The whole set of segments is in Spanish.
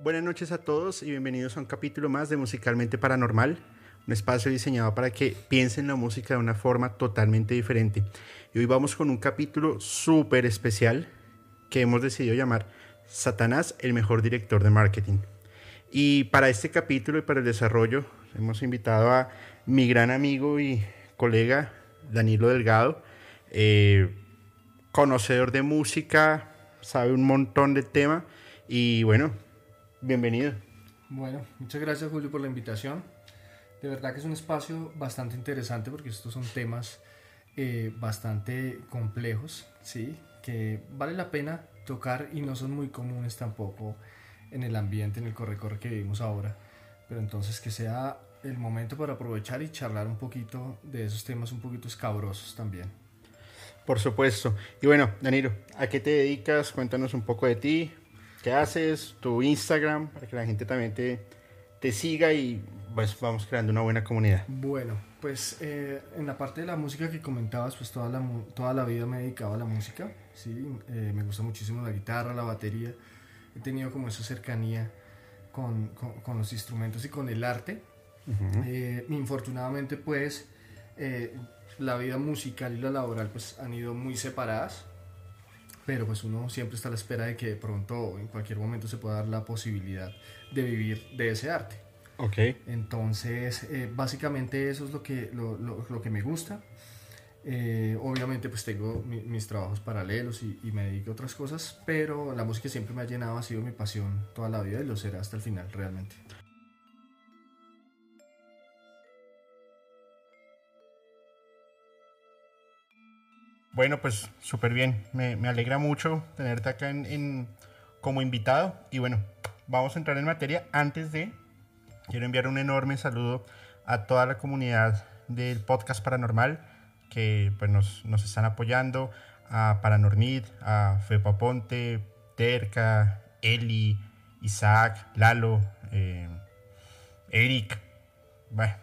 Buenas noches a todos y bienvenidos a un capítulo más de Musicalmente Paranormal, un espacio diseñado para que piensen la música de una forma totalmente diferente. Y hoy vamos con un capítulo súper especial que hemos decidido llamar Satanás, el mejor director de marketing. Y para este capítulo y para el desarrollo hemos invitado a mi gran amigo y colega Danilo Delgado, eh, conocedor de música, sabe un montón de tema y bueno, bienvenido. Bueno, muchas gracias Julio por la invitación. De verdad que es un espacio bastante interesante porque estos son temas eh, bastante complejos, ¿sí? que vale la pena tocar y no son muy comunes tampoco en el ambiente, en el corre-corre que vivimos ahora. Pero entonces que sea el momento para aprovechar y charlar un poquito de esos temas un poquito escabrosos también. Por supuesto. Y bueno, Danilo, ¿a qué te dedicas? Cuéntanos un poco de ti, qué haces, tu Instagram, para que la gente también te, te siga y pues vamos creando una buena comunidad. Bueno, pues eh, en la parte de la música que comentabas, pues toda la, toda la vida me he dedicado a la música, ¿sí? Eh, me gusta muchísimo la guitarra, la batería, he tenido como esa cercanía con, con, con los instrumentos y con el arte. eh, infortunadamente pues eh, la vida musical y la laboral pues han ido muy separadas, pero pues uno siempre está a la espera de que de pronto en cualquier momento se pueda dar la posibilidad de vivir de ese arte. Ok. Entonces, eh, básicamente eso es lo que, lo, lo, lo que me gusta. Eh, obviamente pues tengo mi, mis trabajos paralelos y, y, me dedico a otras cosas, pero la música siempre me ha llenado, ha sido mi pasión toda la vida y lo será hasta el final realmente. Bueno, pues súper bien. Me, me, alegra mucho tenerte acá en, en, como invitado. Y bueno, vamos a entrar en materia. Antes de, quiero enviar un enorme saludo a toda la comunidad del podcast paranormal que pues, nos, nos están apoyando. A Paranormid, a Fepa Ponte, Terca, Eli, Isaac, Lalo, eh, Eric,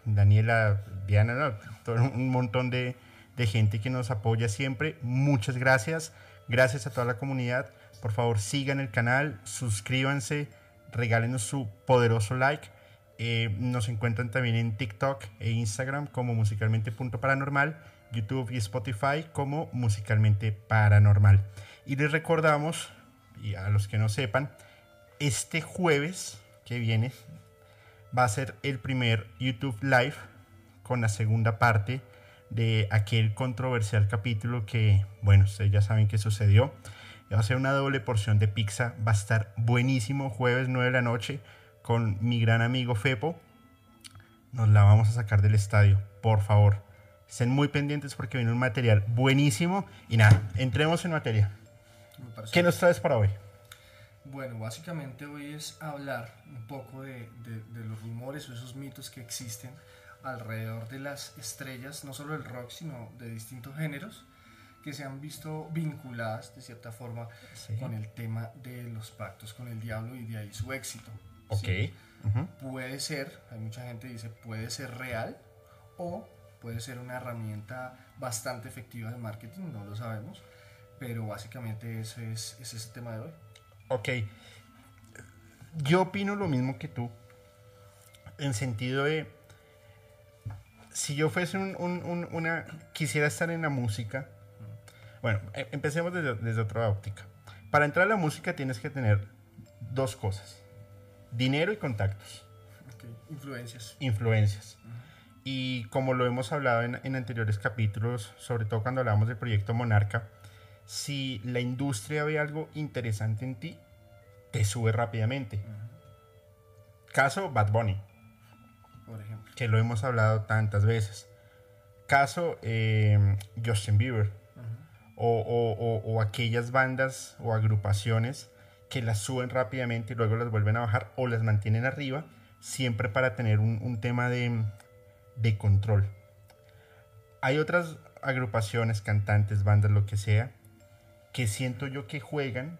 Daniela, Diana, todo un montón de, de gente que nos apoya siempre. Muchas gracias. Gracias a toda la comunidad. Por favor, sigan el canal, suscríbanse, regálenos su poderoso like. Eh, nos encuentran también en TikTok e Instagram como musicalmente.paranormal, YouTube y Spotify como musicalmente paranormal. Y les recordamos, y a los que no sepan, este jueves que viene va a ser el primer YouTube Live con la segunda parte de aquel controversial capítulo que, bueno, ustedes ya saben que sucedió. Va a ser una doble porción de pizza, va a estar buenísimo, jueves 9 de la noche, con mi gran amigo Fepo. Nos la vamos a sacar del estadio, por favor. Estén muy pendientes porque viene un material buenísimo. Y nada, entremos en materia. ¿Qué nos traes para hoy? Bueno, básicamente hoy es hablar un poco de, de, de los rumores o esos mitos que existen alrededor de las estrellas, no solo del rock, sino de distintos géneros, que se han visto vinculadas de cierta forma sí. con el tema de los pactos con el diablo y de ahí su éxito. Ok. ¿sí? Uh -huh. Puede ser, hay mucha gente que dice, puede ser real o puede ser una herramienta bastante efectiva de marketing, no lo sabemos, pero básicamente ese es, ese es el tema de hoy. Ok. Yo opino lo mismo que tú, en sentido de si yo fuese un, un, un, una. quisiera estar en la música. Bueno, e, empecemos desde, desde, otra óptica. Para entrar a la música tienes que tener dos cosas: dinero y contactos. Okay. Influencias. Influencias. Uh -huh. Y como lo hemos hablado en, en, anteriores capítulos, sobre todo cuando hablamos del proyecto Monarca, si la industria ve algo interesante en ti, te sube rápidamente. Uh -huh. Caso Bad Bunny por ejemplo. Que lo hemos hablado tantas veces. Caso eh, Justin Bieber. O, aquellas bandas o agrupaciones que las suben rápidamente y luego las vuelven a bajar o las mantienen arriba, siempre para tener un, tema de, control. Hay otras agrupaciones, cantantes, bandas, lo que sea, que siento yo que juegan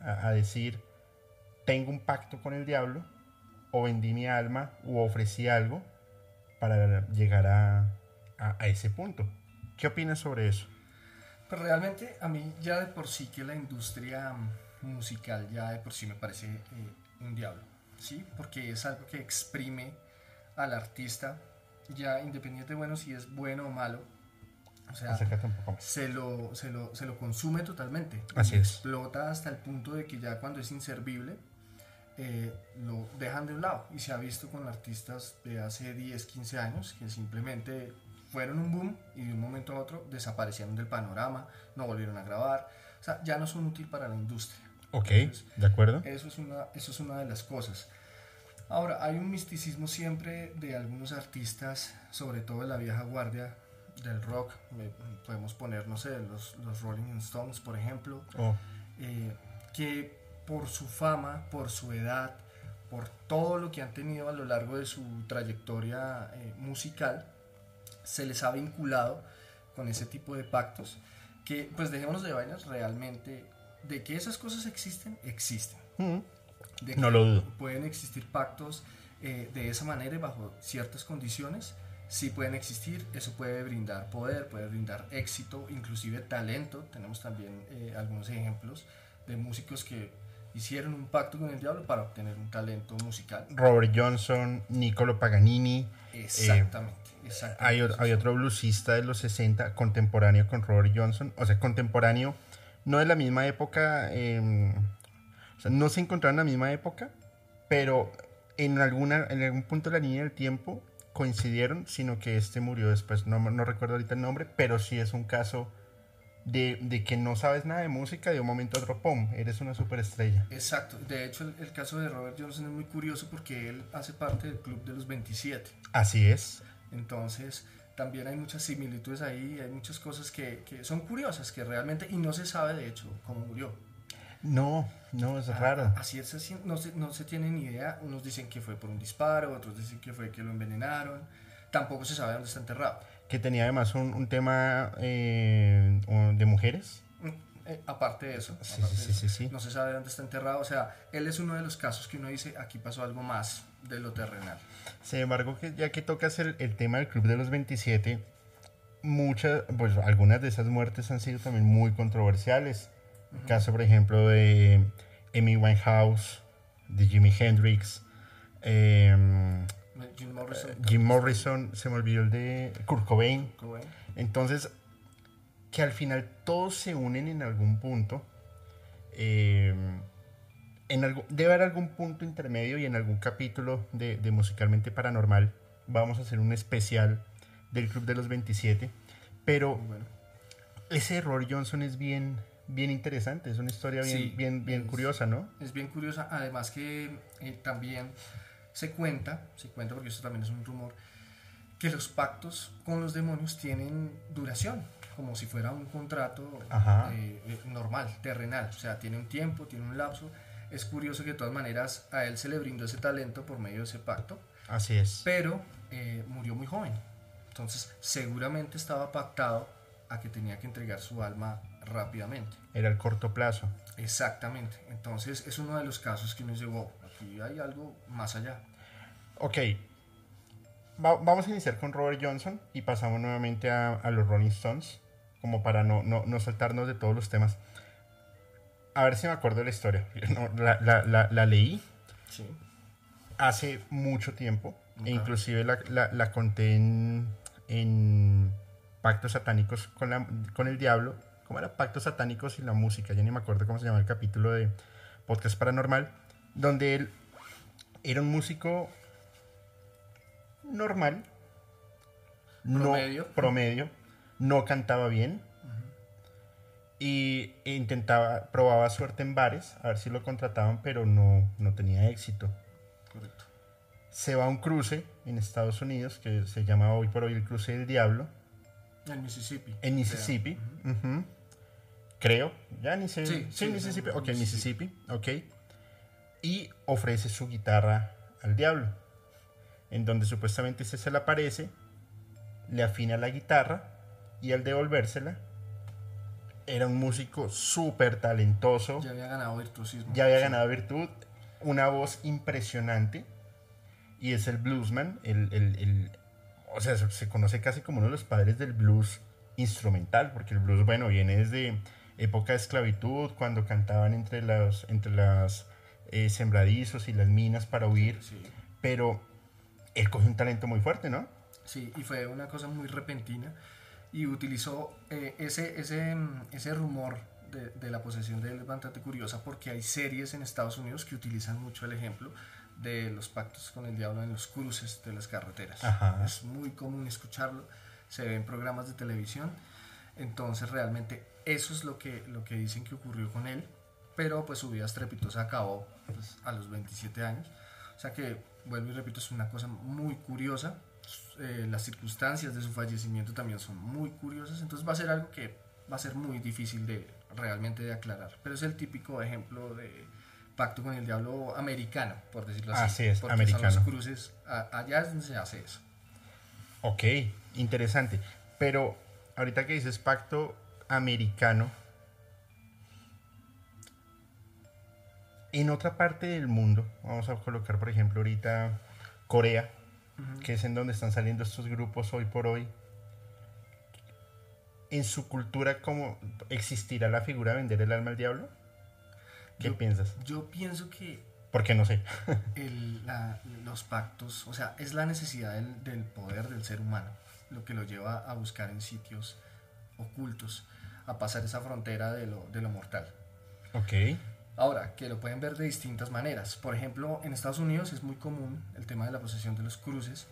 a, decir, tengo un pacto con el diablo, o vendí mi alma, o ofrecí algo para llegar a- a ese punto. ¿Qué opinas sobre eso? Pero realmente a mí ya de por sí que la industria musical ya de por sí me parece eh, un diablo, ¿sí? Porque es algo que exprime al artista, ya independiente de bueno si es bueno o malo, o sea, se lo, se lo, se lo consume totalmente. Así es. Explota hasta el punto de que ya cuando es inservible, eh, lo dejan de un lado. Y se ha visto con artistas de hace 10, 15 años que simplemente fueron un boom y de un momento a otro desaparecieron del panorama, no volvieron a grabar. O sea, ya no son útil para la industria. Ok, ¿de acuerdo? Eso es una, eso es una de las cosas. Ahora, hay un misticismo siempre de algunos artistas, sobre todo de la vieja guardia del rock. Podemos poner, no sé, los, los Rolling Stones, por ejemplo, Oh, eh, que por su fama, por su edad, por todo lo que han tenido a lo largo de su trayectoria eh, musical, se les ha vinculado con ese tipo de pactos que, pues dejémonos de vainas, realmente, de que esas cosas existen, existen. mm, De que No lo dudo. Pueden existir pactos eh, de esa manera y bajo ciertas condiciones. Sí pueden existir, eso puede brindar poder, puede brindar éxito, inclusive talento. Tenemos también eh, algunos ejemplos de músicos que hicieron un pacto con el diablo para obtener un talento musical. Robert Johnson, Niccolo Paganini. Exactamente, exactamente. Hay, hay otro bluesista de los 60 contemporáneo con Robert Johnson. O sea, contemporáneo, no de la misma época. eh, o sea, no se encontraron en la misma época, pero en, alguna, en algún punto de la línea del tiempo coincidieron, sino que este murió después. No, no recuerdo ahorita el nombre, pero sí es un caso de, de que no sabes nada de música, de un momento a otro, ¡pum! Eres una superestrella. Exacto. De hecho, el, el caso de Robert Johnson es muy curioso porque él hace parte del club de los 27. Así es. Entonces, también hay muchas similitudes ahí, hay muchas cosas que, que son curiosas, que realmente, y no se sabe de hecho cómo murió. No, no, es raro. Ah, Así es, así, no se, no se tiene ni idea. Unos dicen que fue por un disparo, otros dicen que fue que lo envenenaron. Tampoco se sabe dónde está enterrado. Que tenía además un, un tema eh, de mujeres. Mm, eh, aparte de eso, Sí, aparte sí, de sí, eso, sí, sí. no se sabe dónde está enterrado. O sea, él es uno de los casos que uno dice, aquí pasó algo más de lo terrenal. Sin embargo, que ya que tocas el, el tema del Club de los 27, muchas, pues algunas de esas muertes han sido también muy controversiales. El caso, por ejemplo, de Amy Winehouse, de Jimi Hendrix, em, Jim Morrison. Jim Morrison, se me olvidó el de Kurt Cobain. Cobain. Entonces, que al final todos se unen en algún punto. eh, en algo, debe haber algún punto intermedio y en algún capítulo de, de Musicalmente Paranormal vamos a hacer un especial del Club de los 27. Pero bueno. ese error Johnson es bien, bien interesante, es una historia bien, Sí, bien, bien es- curiosa, ¿no? Es bien curiosa, además que eh, también se cuenta, se cuenta porque esto también es un rumor, que los pactos con los demonios tienen duración, como si fuera un contrato eh, eh, normal, terrenal, o sea, tiene un tiempo, tiene un lapso. Es curioso que de todas maneras a él se le brindó ese talento por medio de ese pacto, Así es. pero eh, murió muy joven. Entonces seguramente estaba pactado a que tenía que entregar su alma rápidamente. Era el corto plazo. Exactamente. Entonces es uno de los casos que nos llevó. Aquí hay algo más allá. Ok. Va- vamos a iniciar con Robert Johnson y pasamos nuevamente a, a los Rolling Stones, como para no, no, no saltarnos de todos los temas. A ver si me acuerdo de la historia. No, la, la- la- la leí Sí. hace mucho tiempo. Ok. E inclusive la, conté en, en Pactos Satánicos con, la- con el Diablo. ¿Cómo era? Pactos Satánicos y la música. Ya ni me acuerdo cómo se llama el capítulo de Podcast Paranormal. Donde él era un músico normal. Promedio. No, promedio. No cantaba bien. Y intentaba, probaba suerte en bares, a ver si lo contrataban, pero no, no tenía éxito. Correcto. se va a un cruce en Estados Unidos que se llama hoy por hoy el cruce del diablo. En Mississippi. en Mississippi. Creo. Ya ni sé. Sí, sí, sí, Mississippi. ok en Mississippi. Mississippi. Ok. Y ofrece su guitarra al diablo en donde supuestamente este se le aparece le afina la guitarra y al devolvérsela era un músico súper talentoso. Ya había ganado virtuosismo. Ya había Sí. ganado virtud. Una voz impresionante. Y es el bluesman. El, el- el- o sea, se, conoce casi como uno de los padres del blues instrumental. Porque el blues, bueno, viene desde época de esclavitud, cuando cantaban entre los entre las eh, sembradizos y las minas para huir. Sí. Pero él cogió un talento muy fuerte, ¿no? Sí, y fue una cosa muy repentina y utilizó eh, ese, ese, mm, ese rumor de, de la posesión de él es bastante curiosa porque hay series en Estados Unidos que utilizan mucho el ejemplo de los pactos con el diablo en los cruces de las carreteras. Ajá. Es muy común escucharlo, se ve en programas de televisión, entonces realmente eso es lo que, lo que dicen que ocurrió con él, pero pues su vida estrepitosa acabó pues, a los 27 años. O sea que, vuelvo y repito, es una cosa muy curiosa. Eh, las circunstancias de su fallecimiento también son muy curiosas. Entonces va a ser algo que va a ser muy difícil de realmente de aclarar. Pero es el típico ejemplo de pacto con el diablo americano, por decirlo así. Así es, porque americano. Son los cruces, a- allá es donde se hace eso. Ok, interesante. Pero ahorita que dices pacto americano, en otra parte del mundo, vamos a colocar por ejemplo ahorita Corea, que es en donde están saliendo estos grupos hoy por hoy. En su cultura, ¿cómo existirá la figura de vender el alma al diablo? ¿Qué Yo- piensas? Yo pienso que Porque no sé. el- la- los pactos, o sea, es la necesidad del, del poder del ser humano lo que lo lleva a buscar en sitios ocultos, a pasar esa frontera de lo, de lo mortal. ok. Ahora, que lo pueden ver de distintas maneras. Por ejemplo, en Estados Unidos es muy común el tema de la posesión de los cruces.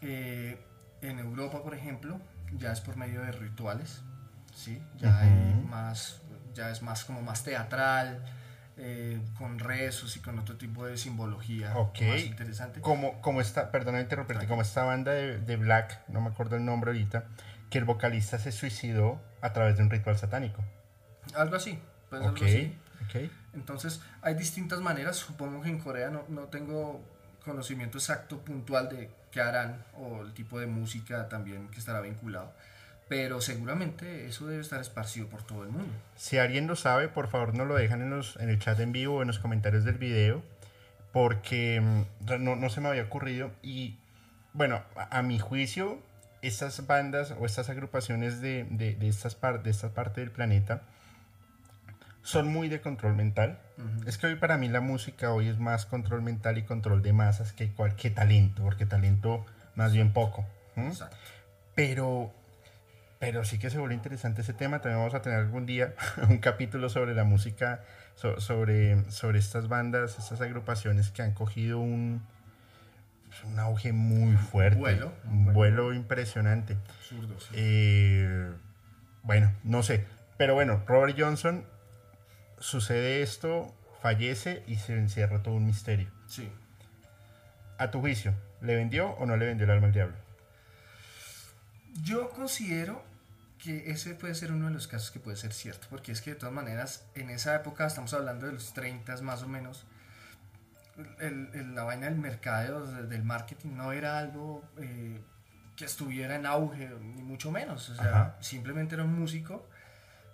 Eh, en Europa, por ejemplo, ya es por medio de rituales, ¿sí? Ya, hay Ujú. más, ya es más como más teatral, eh, con rezos y con otro tipo de simbología Ok. más interesante. Como, como esta, perdona interrumpirte, como esta banda de, de Black, no me acuerdo el nombre ahorita, que el vocalista se suicidó a través de un ritual satánico. Algo así, pues Ok, algo así. ok. Entonces, hay distintas maneras. Supongo que en Corea no, no tengo conocimiento exacto, puntual de qué harán o el tipo de música también que estará vinculado. Pero seguramente eso debe estar esparcido por todo el mundo. Si alguien lo sabe, por favor nos lo dejan en, los, en el chat en vivo o en los comentarios del video, porque mm, no, no se me había ocurrido. Y bueno, a, a mi juicio, estas bandas o estas agrupaciones de, de, de estas par- de esta parte del planeta son muy de control mental. Es que hoy para mí la música hoy es más control mental y control de masas que cualquier talento, porque talento más bien poco. Exacto. Pero, pero sí que se vuelve interesante ese tema. También vamos a tener algún día un capítulo sobre la música, so- sobre, sobre estas bandas, estas agrupaciones que han cogido un, un auge muy fuerte. vuelo, un un vuelo. vuelo impresionante. Absurdo, sí. Eh, bueno, no sé. Pero bueno, Robert Johnson, sucede esto, fallece y se encierra todo un misterio. Sí. A tu juicio, ¿le vendió o no le vendió el alma al diablo? Yo considero que ese puede ser uno de los casos que puede ser cierto, porque es que de todas maneras, en esa época, estamos hablando de los 30 más o menos, el- el- la vaina del mercadeo, de- del marketing, no era algo eh, que estuviera en auge, ni mucho menos. O sea, Ajá. simplemente era un músico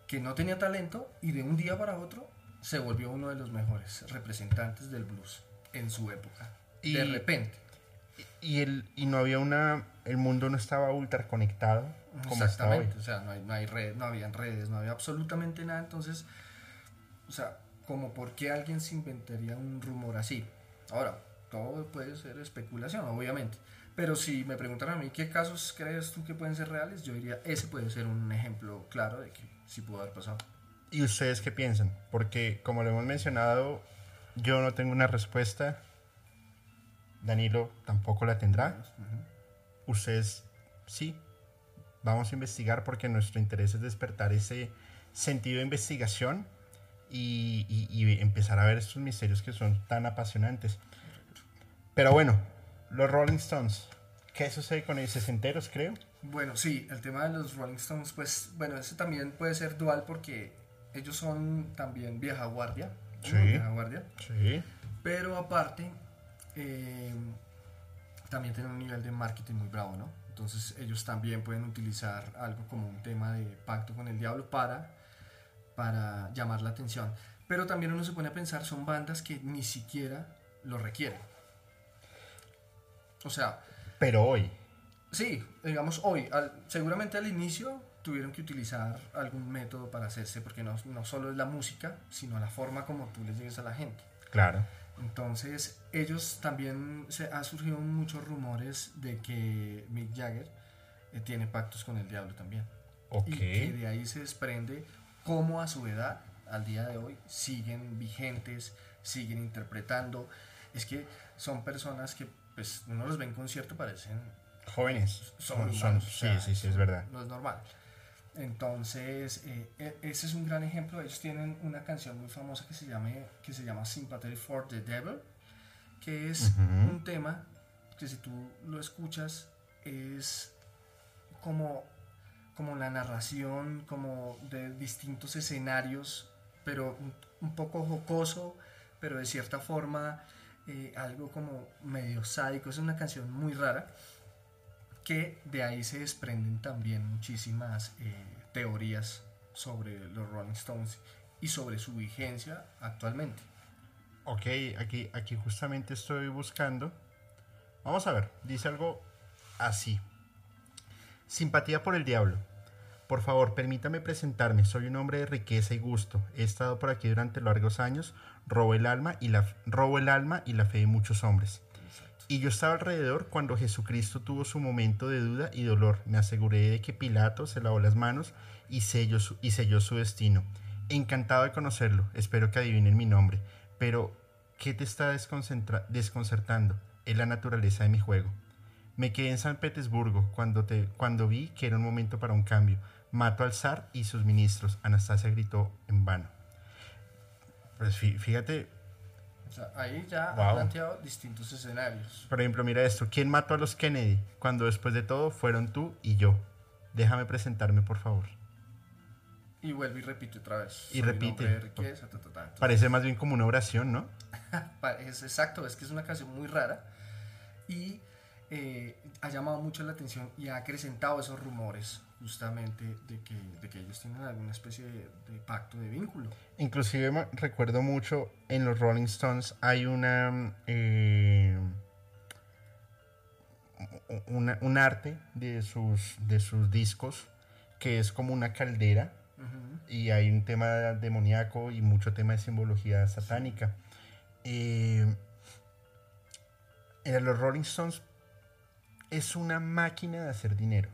que no tenía talento y de un día para otro se volvió uno de los mejores representantes del blues en su época. Y- De repente. Y, el, y no había una. El mundo no estaba ultra conectado como está hoy. Exactamente, o sea, no, hay, no, hay red, no habían redes, no había absolutamente nada, entonces, o sea, como por qué alguien se inventaría un rumor así. Ahora, todo puede ser especulación, obviamente, pero si me preguntaran a mí qué casos crees tú que pueden ser reales, yo diría, ese puede ser un ejemplo claro de que sí pudo haber pasado. ¿Y ustedes qué piensan? Porque, como lo hemos mencionado, yo no tengo una respuesta. Danilo tampoco la tendrá. Ustedes sí. Vamos a investigar porque nuestro interés es despertar ese sentido de investigación y, y- y empezar a ver estos misterios que son tan apasionantes. Pero bueno, los Rolling Stones. ¿Qué sucede con ellos? ¿Sesenteros, creo? Bueno, sí, el tema de los Rolling Stones, pues, bueno, ese también puede ser dual porque ellos son también vieja guardia. Sí. Vieja guardia. Sí. Pero aparte, eh, también tienen un nivel de marketing muy bravo, ¿no? Entonces ellos también pueden utilizar algo como un tema de pacto con el diablo para para llamar la atención. Pero también uno se pone a pensar, son bandas que ni siquiera lo requieren. O sea... Pero hoy. Sí, digamos hoy. Al, seguramente al inicio tuvieron que utilizar algún método para hacerse, porque no, no solo es la música, sino la forma como tú les llegues a la gente. Claro. Entonces, ellos también se ha surgido muchos rumores de que Mick Jagger eh, tiene pactos con el diablo también. Ok. Y que de ahí se desprende cómo a su edad, al día de hoy, siguen vigentes, siguen interpretando. Es que son personas que, pues, uno los ve en concierto, parecen Jóvenes. son, Son, o sí, sea, sí, sí, es verdad. No es normal. Entonces, eh, e- ese es un gran ejemplo. Ellos tienen una canción muy famosa que se, llame, que se llama Sympathy for the Devil, que es Ujú. un tema que si tú lo escuchas es como, como la narración como de distintos escenarios, pero un, un poco jocoso, pero de cierta forma eh, algo como medio sádico. Es una canción muy rara que de ahí se desprenden también muchísimas eh, teorías sobre los Rolling Stones y sobre su vigencia actualmente. Ok, aquí, aquí justamente estoy buscando. Vamos a ver, dice algo así. Simpatía por el diablo. Por favor, permítame presentarme. Soy un hombre de riqueza y gusto. He estado por aquí durante largos años. Robo el alma y la, robo el alma y la fe de muchos hombres. Y yo estaba alrededor cuando Jesucristo tuvo su momento de duda y dolor. Me aseguré de que Pilato se lavó las manos y selló su, y selló su destino. Encantado de conocerlo. Espero que adivinen mi nombre. Pero, ¿qué te está desconcertando? Es la naturaleza de mi juego. Me quedé en San Petersburgo cuando, te, cuando vi que era un momento para un cambio. Mato al zar y sus ministros. Anastasia gritó en vano. Pues fí- fíjate, O sea, ahí ya Wow. ha planteado distintos escenarios. por ejemplo, mira esto. ¿Quién mató a los Kennedy? Cuando después de todo fueron tú y yo. Déjame presentarme, por favor. Y vuelve y repite otra vez. Y Soy repite. hombre de riqueza, ta, ta, ta. Entonces, Parece más bien como una oración, ¿no? es exacto, es que es una canción muy rara y eh, ha llamado mucho la atención y ha acrecentado esos rumores justamente de que, de que ellos tienen alguna especie de, de pacto, de vínculo. Inclusive me- recuerdo mucho en los Rolling Stones hay una, eh, una- un arte de sus, de sus discos que es como una caldera y hay un tema demoníaco y mucho tema de simbología satánica. Eh, en los Rolling Stones es una máquina de hacer dinero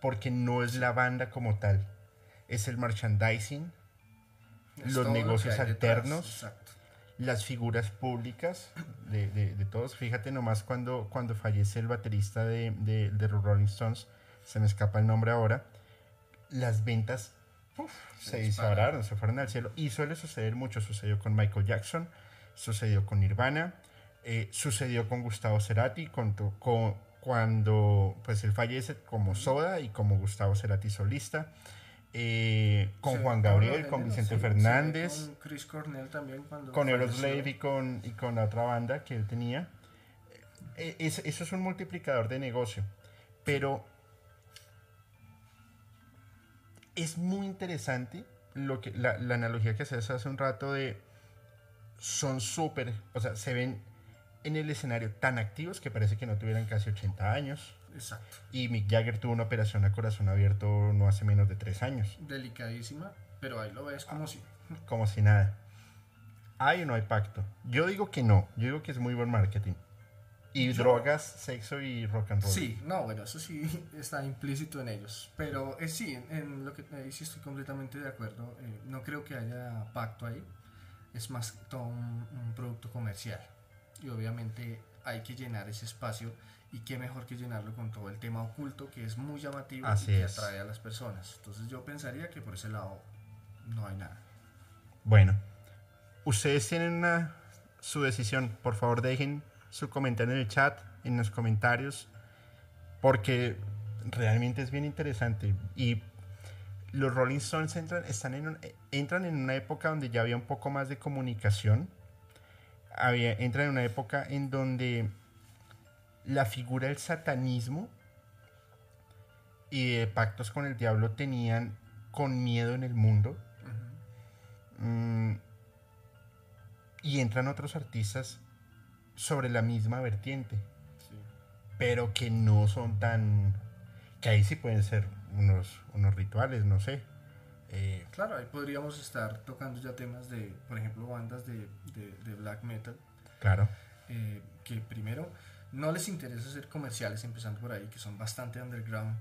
porque no es la banda como tal, es el merchandising, Es Los lo negocios detrás, alternos. Las figuras públicas de, de- de todos. Fíjate nomás cuando, cuando fallece el baterista de, de, de Rolling Stones, se me escapa el nombre ahora, las ventas uf, Se se, dispararon. se fueron al cielo. Y suele suceder mucho. Sucedió con Michael Jackson, sucedió con Nirvana, eh, sucedió con Gustavo Cerati, con, con- cuando pues él fallece como Soda y como Gustavo Cerati solista. eh, con Sí, Juan Gabriel, con Vicente sí, sí, Fernández Con Chris Cornell también cuando con. Aeroslave y con, y con la otra banda que él tenía. Eh, es- eso es un multiplicador de negocio. Pero es muy interesante lo que, la, la analogía que haces hace un rato de son súper, o sea, se ven en el escenario tan activos que parece que no tuvieran casi 80 años. Exacto. Y Mick Jagger tuvo una operación a corazón abierto no hace menos de 3 años. Delicadísima, pero ahí lo ves como si... como si nada. ¿Hay o no hay pacto? Yo digo que no. Yo digo que es muy buen marketing. Y Yo- drogas, sexo y rock and roll. Sí, no, bueno, eso sí está implícito en ellos. Pero eh, sí, en, en lo que ahí sí estoy completamente de acuerdo. Eh, no creo que haya pacto ahí. Es más todo un, un producto comercial. Y obviamente hay que llenar ese espacio. Y qué mejor que llenarlo con todo el tema oculto que es muy llamativo Así y que es. atrae a las personas. Entonces yo pensaría que por ese lado no hay nada. Bueno, ustedes tienen una, su decisión. Por favor, dejen su comentario en el chat, en los comentarios, porque realmente es bien interesante. Y los Rolling Stones entran, están en un- entran en una época donde ya había un poco más de comunicación entra en una época en donde la figura del satanismo y de pactos con el diablo tenían con miedo en el mundo. Mm, y entran otros artistas sobre la misma vertiente, pero que no son tan... que ahí sí pueden ser unos, unos rituales, no sé. Eh, claro, ahí podríamos estar tocando ya temas de, por ejemplo, bandas de, de, black metal. Claro. Eh, que primero no les interesa ser comerciales, empezando por ahí, que son bastante underground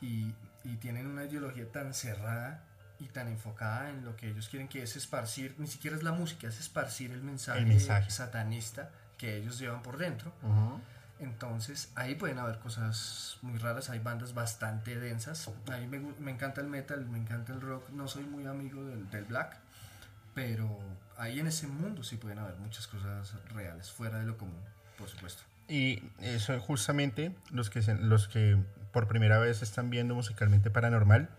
y, y tienen una ideología tan cerrada y tan enfocada en lo que ellos quieren que es esparcir, ni siquiera es la música, es esparcir el mensaje, satanista que ellos llevan por dentro. Entonces ahí pueden haber cosas muy raras, hay bandas bastante densas. A mí me, me encanta el metal, me encanta el rock, no soy muy amigo del, del, black, pero ahí en ese mundo sí pueden haber muchas cosas reales, fuera de lo común, por supuesto. Y eso justamente los que, los que por primera vez están viendo musicalmente paranormal,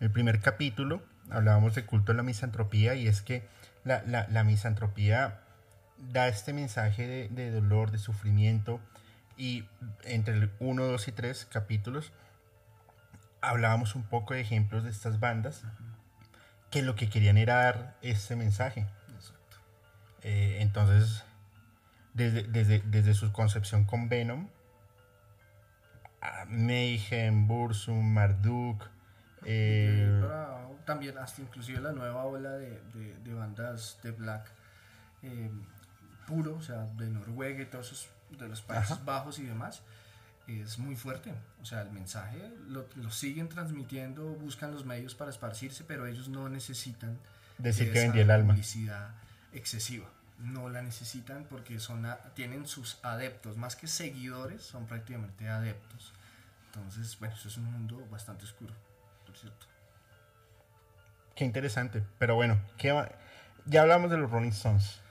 el primer capítulo hablábamos de culto a la misantropía y es que la, la, la misantropía da este mensaje de, de dolor, de sufrimiento, y entre el 1, 2 y 3 capítulos hablábamos un poco de ejemplos de estas bandas que lo que querían era dar ese mensaje. Eh, entonces, desde, desde, desde, su concepción con Venom, Mayhem, Bursum, Marduk. Eh, también hasta inclusive la nueva ola de, de, bandas de black eh, puro, o sea, de Noruega y todos esos de los Países Bajos y demás, es muy fuerte. O sea, el mensaje lo, siguen transmitiendo, buscan los medios para esparcirse, pero ellos no necesitan decir que vendía el alma. publicidad excesiva. No la necesitan porque son tienen sus adeptos, más que seguidores, son prácticamente adeptos. Entonces, bueno, eso es un mundo bastante oscuro, por cierto. Qué interesante. Pero bueno, ya hablamos de los Rolling Stones.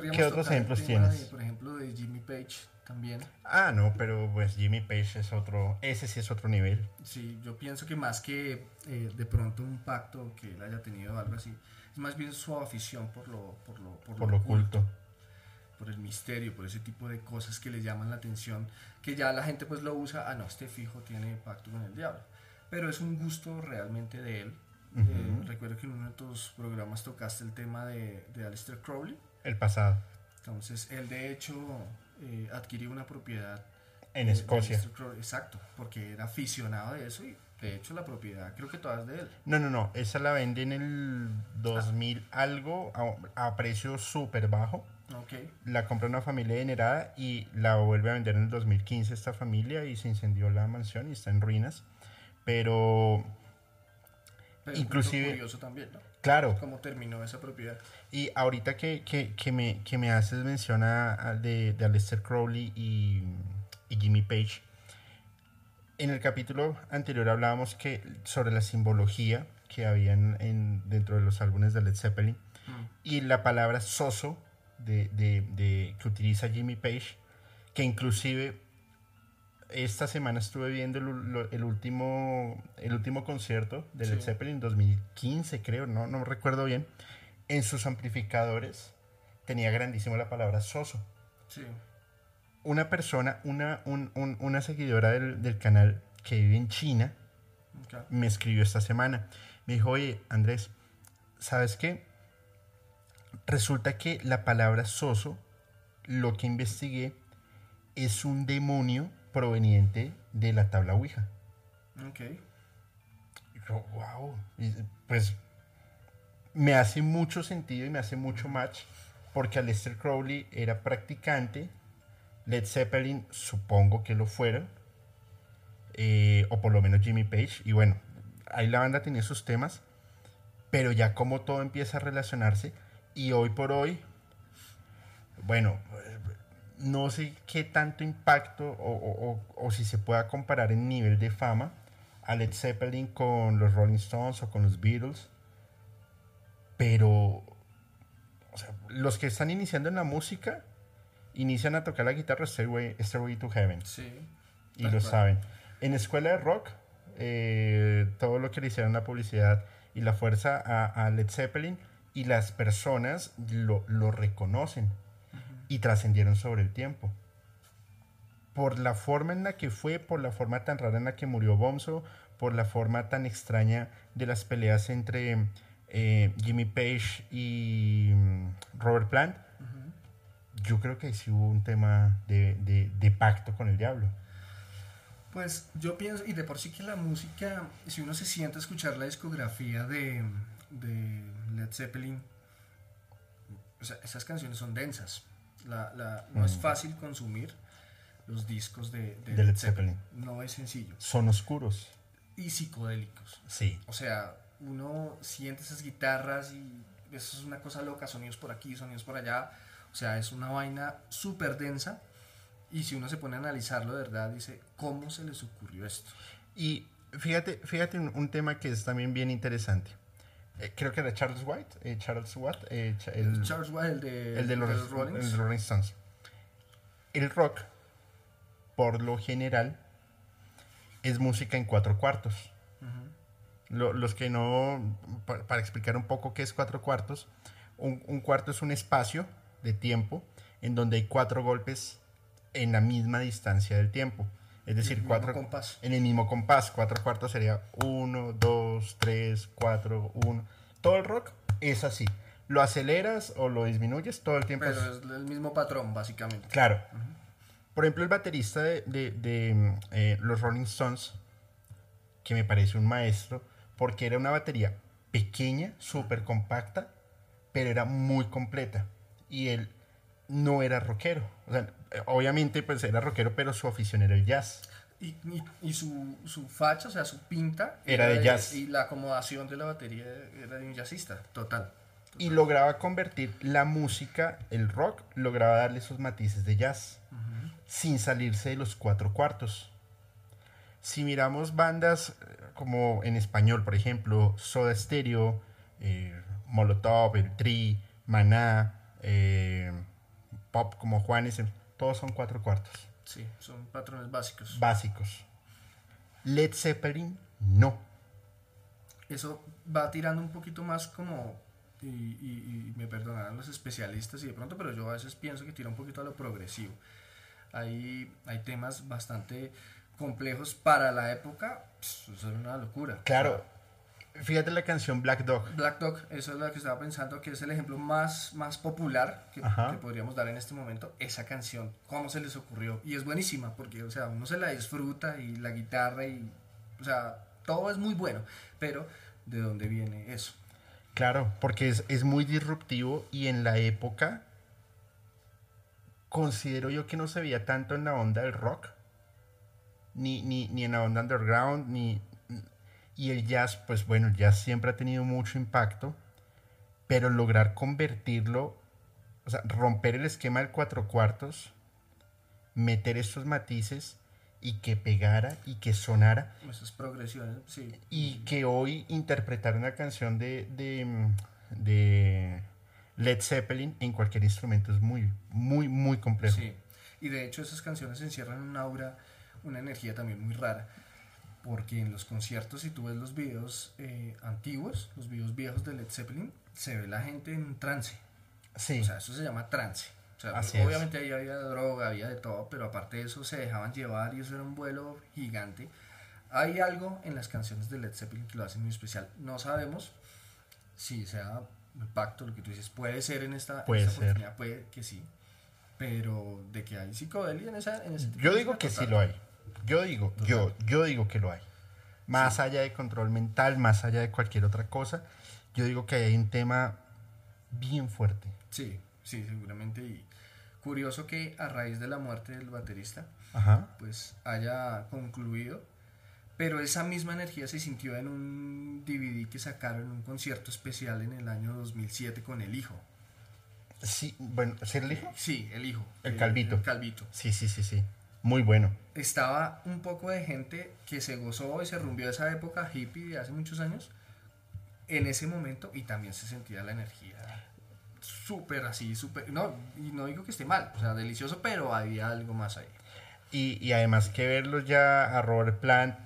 ¿Qué otros ejemplos tienes? por ejemplo, de Jimmy Page también. Ah, no, pero pues Jimmy Page es otro, ese sí es otro nivel. Sí, yo pienso que más que eh, de pronto un pacto que él haya tenido o algo así, es más bien su afición por lo, por lo, por, lo, oculto. Por el misterio, por ese tipo de cosas que le llaman la atención, que ya la gente pues lo usa, ah, no, este fijo tiene pacto con el diablo. Pero es un gusto realmente de él. Eh, recuerdo que en uno de tus programas tocaste el tema de, de Aleister Crowley el pasado. Entonces, él de hecho eh, adquirió una propiedad. En Escocia. exacto, porque era aficionado de eso y de hecho la propiedad creo que toda es de él. No, no, no, esa la vende en el 2000 algo a, precio súper bajo. Okay. La compra una familia adinerada y la vuelve a vender en el 2015 esta familia y se incendió la mansión y está en ruinas. Pero, Pero inclusive... curioso también, ¿no? Claro. ¿Cómo terminó esa propiedad? Y ahorita que, que, que, me, que me, haces mención a, de, de Aleister Crowley y, y, Jimmy Page, en el capítulo anterior hablábamos que, sobre la simbología que había en, dentro de los álbumes de Led Zeppelin mm. y la palabra soso de, de, que utiliza Jimmy Page, que inclusive esta semana estuve viendo el, último, el último concierto de Led Zeppelin, 2015 creo, no, no recuerdo bien. En sus amplificadores tenía grandísimo la palabra soso. Sí. Una persona, una, una seguidora del, canal que vive en China, me escribió esta semana. Me dijo, oye, Andrés, ¿sabes qué? Resulta que la palabra soso, lo que investigué, es un demonio proveniente de la tabla Ouija. Ok. wow. pues me hace mucho sentido y me hace mucho match porque Aleister Crowley era practicante, Led Zeppelin supongo que lo fuera, eh, o por lo menos Jimmy Page, y bueno, ahí la banda tenía sus temas, pero ya como todo empieza a relacionarse, y hoy por hoy, bueno, no sé qué tanto impacto o, si se pueda comparar en nivel de fama a Led Zeppelin con los Rolling Stones o con los Beatles. Pero los que están iniciando en la música inician a tocar la guitarra Stairway, to Heaven. Sí. Y lo saben. En escuela de rock, eh, todo lo que le hicieron la publicidad y la fuerza a, Led Zeppelin y las personas lo, lo reconocen y trascendieron sobre el tiempo. Por la forma en la que fue, por la forma tan rara en la que murió Bomso, por la forma tan extraña de las peleas entre eh, Jimmy Page y mm, Robert Plant, yo creo que sí hubo un tema de, de, de pacto con el diablo. Pues yo pienso, y de por sí que la música, si uno se siente a escuchar la discografía de, de Led Zeppelin, o sea, esas canciones son densas. La, la, no es Mm. fácil consumir los discos de, de De Led Zeppelin. No es sencillo. Son oscuros. Y psicodélicos. Sí. O sea, uno siente esas guitarras y eso es una cosa loca, sonidos por aquí, sonidos por allá. O sea, es una vaina súper densa. Y si uno se pone a analizarlo de verdad, dice, ¿cómo se les ocurrió esto? Y fíjate, fíjate un, un tema que es también bien interesante. Eh, creo que era Charles White, eh, Charles Watt, eh, Cha- el, Charles White, el de, el de los, los Rollins. el Rolling Stones. El rock, por lo general, es música en cuatro cuartos. Lo- los que no, pa- para, explicar un poco qué es cuatro cuartos, un, un cuarto es un espacio de tiempo en donde hay cuatro golpes en la misma distancia del tiempo. Es decir, cuatro compás. en el mismo compás. Cuatro cuartos sería uno, dos, tres, cuatro, uno. Todo el rock es así. Lo aceleras o lo disminuyes todo el tiempo. es- Pero es el mismo patrón, básicamente. Claro. Por ejemplo, el baterista de, de- de, eh, los Rolling Stones, que me parece un maestro, porque era una batería pequeña, súper compacta, pero era muy completa. Y él no era rockero. O sea, obviamente, pues era rockero, pero su afición era el jazz. Y, y, y su, su facha, o sea, su pinta. Era de jazz. Y la acomodación de la batería era de un jazzista, total. Y lograba convertir la música, el rock, lograba darle esos matices de jazz, sin salirse de los cuatro cuartos. Si miramos bandas eh, como en español, por ejemplo, Soda Stereo, eh, Molotov, El Tri, Maná, eh, Pop como Juanes, todos son cuatro cuartos Sí, son patrones básicos. básicos. Led Zeppelin, no. Eso va tirando un poquito más como, y, y- y me perdonarán los especialistas y de pronto, pero yo a veces pienso que tira un poquito a lo progresivo. Hay, hay temas bastante complejos para la época, pss, eso es una locura. Claro, fíjate la canción Black Dog. Black Dog, eso es lo que estaba pensando, que es el ejemplo más, más popular que, podríamos dar en este momento, esa canción, cómo se les ocurrió. Y es buenísima, porque, o sea, uno se la disfruta y la guitarra y, o sea, todo es muy bueno, pero ¿de dónde viene eso? Claro, porque es, es muy disruptivo y en la época considero yo que no se veía tanto en la onda del rock, ni, ni, ni en la onda underground, ni, y el jazz, pues bueno, el jazz siempre ha tenido mucho impacto, pero lograr convertirlo, o sea, romper el esquema del cuatro cuartos, meter estos matices y que pegara y que sonara, Esas progresiones, sí. y que hoy interpretar una canción de, de, de Led Zeppelin en cualquier instrumento es muy, muy, muy complejo. Sí, y de hecho esas canciones encierran un aura, una energía también muy rara, porque en los conciertos, si tú ves los videos eh, antiguos, los videos viejos de Led Zeppelin, se ve la gente en trance. Sí, O sea, eso se llama trance. O sea, Así es. obviamente ahí había droga, había de todo, pero aparte de eso se dejaban llevar y eso era un vuelo gigante. Hay algo en las canciones de Led Zeppelin que lo hace muy especial. No sabemos si sea impacto, lo que tú dices, puede ser en esta, en Puede esta ser. oportunidad, puede que sí, pero de que hay psicodelia en esa... En ese yo digo que sí total. lo hay. Yo digo, yo, yo digo que lo hay. Más allá de control mental, más allá de cualquier otra cosa, yo digo que hay un tema bien fuerte. Sí, sí, seguramente. Y curioso que a raíz de la muerte del baterista, Ajá. pues haya concluido. Pero esa misma energía se sintió en un DVD que sacaron en un concierto especial en el año 2007 con el hijo. Sí, bueno, ¿sí el hijo? Sí, el hijo. El eh, calvito. El calvito. Sí, sí, sí, sí. Muy bueno. Estaba un poco de gente que se gozó y se rumbió esa época hippie de hace muchos años en ese momento y también se sentía la energía súper así, súper... No, y no digo que esté mal, o sea, delicioso, pero había algo más ahí. Y, y además que verlos ya a Robert Plant,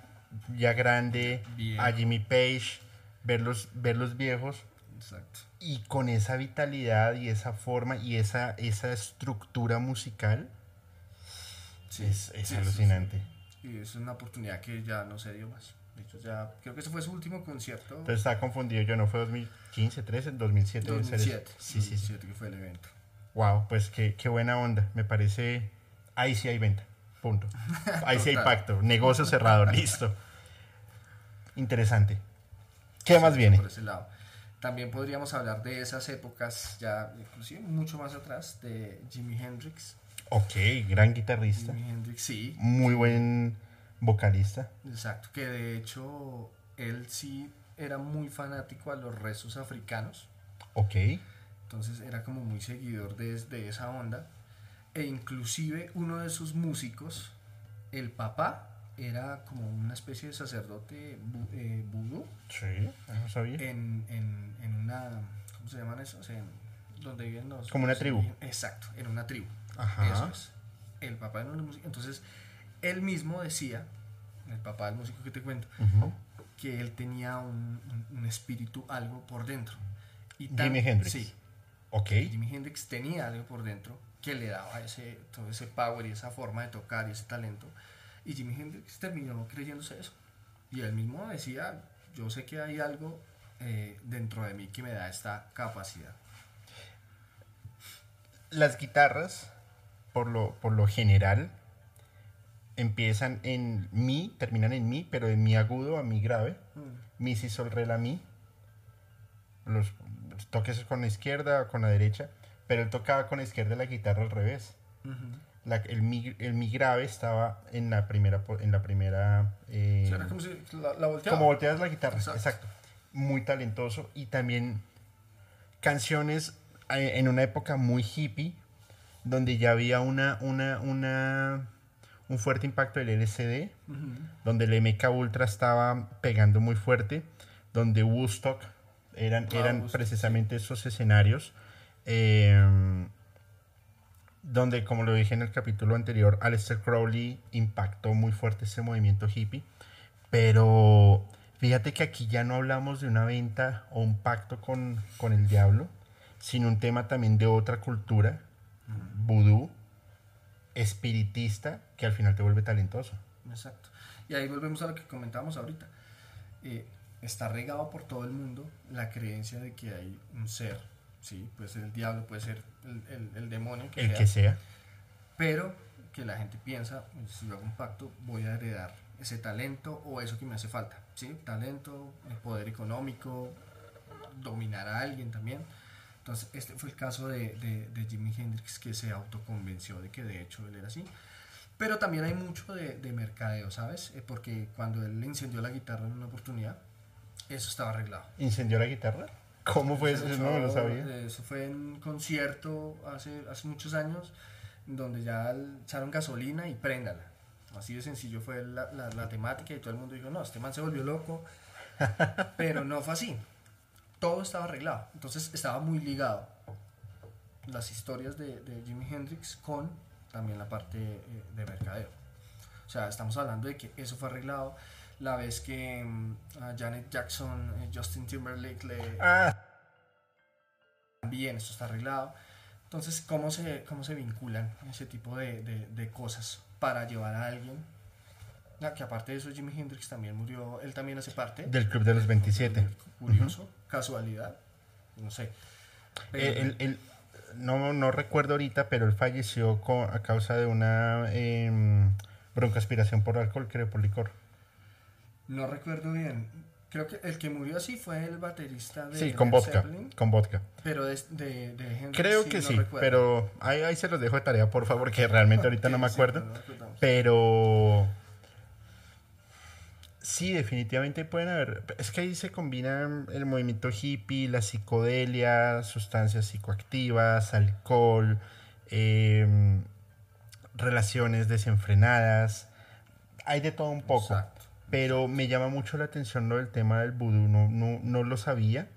ya grande, Bien. a Jimmy Page, verlos, verlos viejos Exacto. y con esa vitalidad y esa forma y esa, esa estructura musical Sí, es, es sí, alucinante. sí. Y es una oportunidad que ya no se dio más. De hecho, ya creo que ese fue su último concierto. Entonces estaba confundido, yo no fue 2015, 13, 2007. debe ser eso. 2007. Sí, sí, sí. 2007 que fue el evento. Wow, pues qué, qué buena onda. Me parece. Ahí sí hay venta. Punto. Ahí sí hay pacto. Negocio cerrado. Listo. Interesante. ¿Qué más viene? Por ese lado. También podríamos hablar de esas épocas, ya inclusive mucho más atrás, de Jimi Hendrix. Ok, gran guitarrista. Jimi Hendrix, sí, Muy buen vocalista. exacto. Que de hecho él sí era muy fanático a los rezos africanos. Ok. Entonces era como muy seguidor de, de esa onda. E inclusive uno de sus músicos, el papá, era como una especie de sacerdote vu- eh, vudú Sí, no sabía. en, en, en una, ¿cómo se llaman esos? En, donde viven los... Como una tribu. Exacto, en una tribu. Ajá. Eso es. El papá de una música. Entonces, él mismo decía, el papá del músico que te cuento, que él tenía un, un- un espíritu, algo por dentro. Y Jimi Hendrix. Sí, Ok. Jimi Hendrix tenía algo por dentro que le daba ese, todo ese power y esa forma de tocar y ese talento. Y Jimi Hendrix terminó creyéndose eso. Y él mismo decía, yo sé que hay algo eh, dentro de mí que me da esta capacidad. Las guitarras, por lo, por lo general, empiezan en mi, terminan en mi, pero de mi agudo a mi grave. Mi, si, sol, re, la, mi. Los toques con la izquierda o con la derecha. Pero él tocaba con la izquierda la guitarra al revés. La- el, mi, el mi grave estaba en la primera. En la primera eh, O sea, era como si la, la volteaba. como volteas la guitarra, Exacto. exacto. Muy talentoso y también canciones eh, en una época muy hippie, donde ya había una, una, una, un fuerte impacto del LCD, Ujú. donde el MK Ultra estaba pegando muy fuerte, donde Woodstock eran, Ah, eran Woodstock, precisamente esos escenarios, eh, donde, como lo dije en el capítulo anterior, Aleister Crowley impactó muy fuerte ese movimiento hippie, pero fíjate que aquí ya no hablamos de una venta o un pacto con, con el diablo, sino un tema también de otra cultura, vudú, espiritista, que al final te vuelve talentoso. Exacto. Y ahí volvemos a lo que comentábamos ahorita. Eh, está regado por todo el mundo la creencia de que hay un ser, ¿sí? Puede ser el diablo, puede ser el, el- el demonio, que El sea, que sea. pero que la gente piensa, pues, si yo hago un pacto, voy a heredar ese talento o eso que me hace falta, ¿sí? Talento, eh, poder económico, dominar a alguien también. Entonces, este fue el caso de, de, de Jimi Hendrix que se autoconvenció de que de hecho él era así. Pero también hay mucho de, de mercadeo, ¿sabes? Eh, porque cuando él incendió la guitarra en una oportunidad, eso estaba arreglado. ¿Incendió la guitarra? ¿Cómo fue eso? Eso, No lo sabía. Eso fue en un concierto hace, hace muchos años, donde ya echaron gasolina y préndala. Así de sencillo fue la, la- la temática y todo el mundo dijo, no, este man se volvió loco. Pero no fue así. Todo estaba arreglado. Entonces estaba muy ligado las historias de, de Jimi Hendrix con también la parte eh, de mercadeo. O sea, estamos hablando de que eso fue arreglado. La vez que mm, a Janet Jackson, eh, Justin Timberlake le, Ah, bien, esto está arreglado. Entonces, ¿cómo se, cómo se vinculan ese tipo de, de- de cosas para llevar a alguien? Ah, que aparte de eso, Jimi Hendrix también murió, él también hace parte. del Club de los 27. Curioso, casualidad, no sé. Pero- Eh, él- no, no recuerdo ahorita, pero él falleció a causa de una em, broncoaspiración por alcohol, creo, por licor. no recuerdo bien. Creo que el que murió así fue el baterista de Sí, con Led vodka. Zeppelin, Con vodka. pero de, de, de Hendrix Creo que no sí, recuerdo. pero ahí, ahí se los dejo de tarea, por favor, que realmente ahorita no me Sí, acuerdo. no. Pero sí, definitivamente pueden haber. Es que ahí se combina el movimiento hippie, la psicodelia, sustancias psicoactivas, alcohol, em, relaciones desenfrenadas. Hay de todo un poco. Exacto. Pero me llama mucho la atención lo del tema del vudú. No, no, no lo sabía.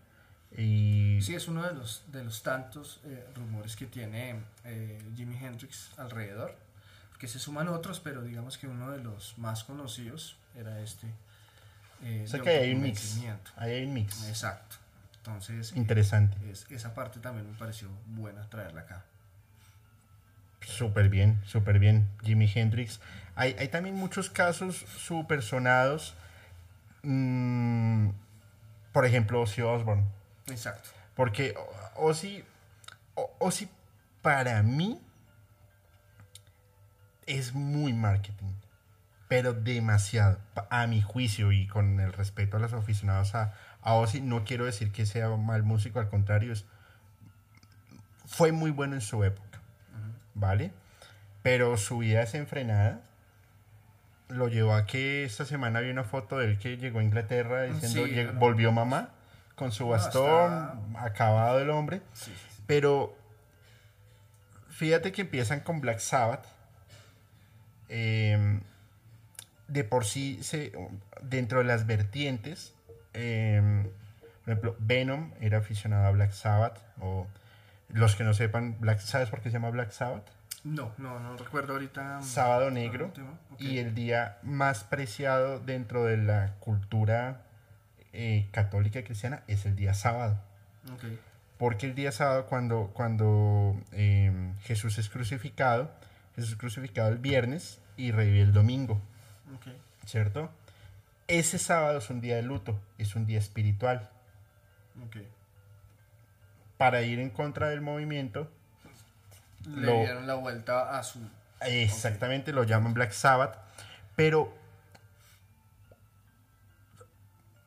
Y Sí, es uno de los, de los tantos eh, rumores que tiene eh, Jimi Hendrix alrededor, que se suman otros, pero digamos que uno de los más conocidos era este. eh, o sea de que ahí hay un mix. Ahí hay un mix. Exacto. Entonces, eh, Interesante. es- esa parte también me pareció buena traerla acá. Súper bien, súper bien, Jimi Hendrix. Hay, hay también muchos casos súper sonados. mm, por ejemplo, Ozzy Osbourne. Exacto. Porque Ozzy, Ozzy para mí es muy marketing, pero demasiado, a mi juicio y con el respeto a los aficionados a, a Ozzy, no quiero decir que sea mal músico, al contrario, es, fue muy bueno en su época, ¿vale? Pero su vida desenfrenada lo llevó a que esta semana vi una foto de él que llegó a Inglaterra diciendo, Sí, volvió mamá con su No, bastón, acabado el hombre. Sí. Pero fíjate que empiezan con Black Sabbath. Eh, de por sí, se, dentro de las vertientes, eh, por ejemplo, Venom era aficionado a Black Sabbath. O los que no sepan, Black, ¿sabes por qué se llama Black Sabbath? No, no, no recuerdo ahorita. Sábado Negro. Y el día más preciado dentro de la cultura eh, católica y cristiana es el día sábado. Porque el día sábado, cuando, cuando eh, Jesús es crucificado, Jesús es crucificado el viernes y revive el domingo, ¿cierto? Ese sábado es un día de luto, es un día espiritual. Para ir en contra del movimiento, Le Lo- dieron la vuelta a su. exactamente lo llaman Black Sabbath, pero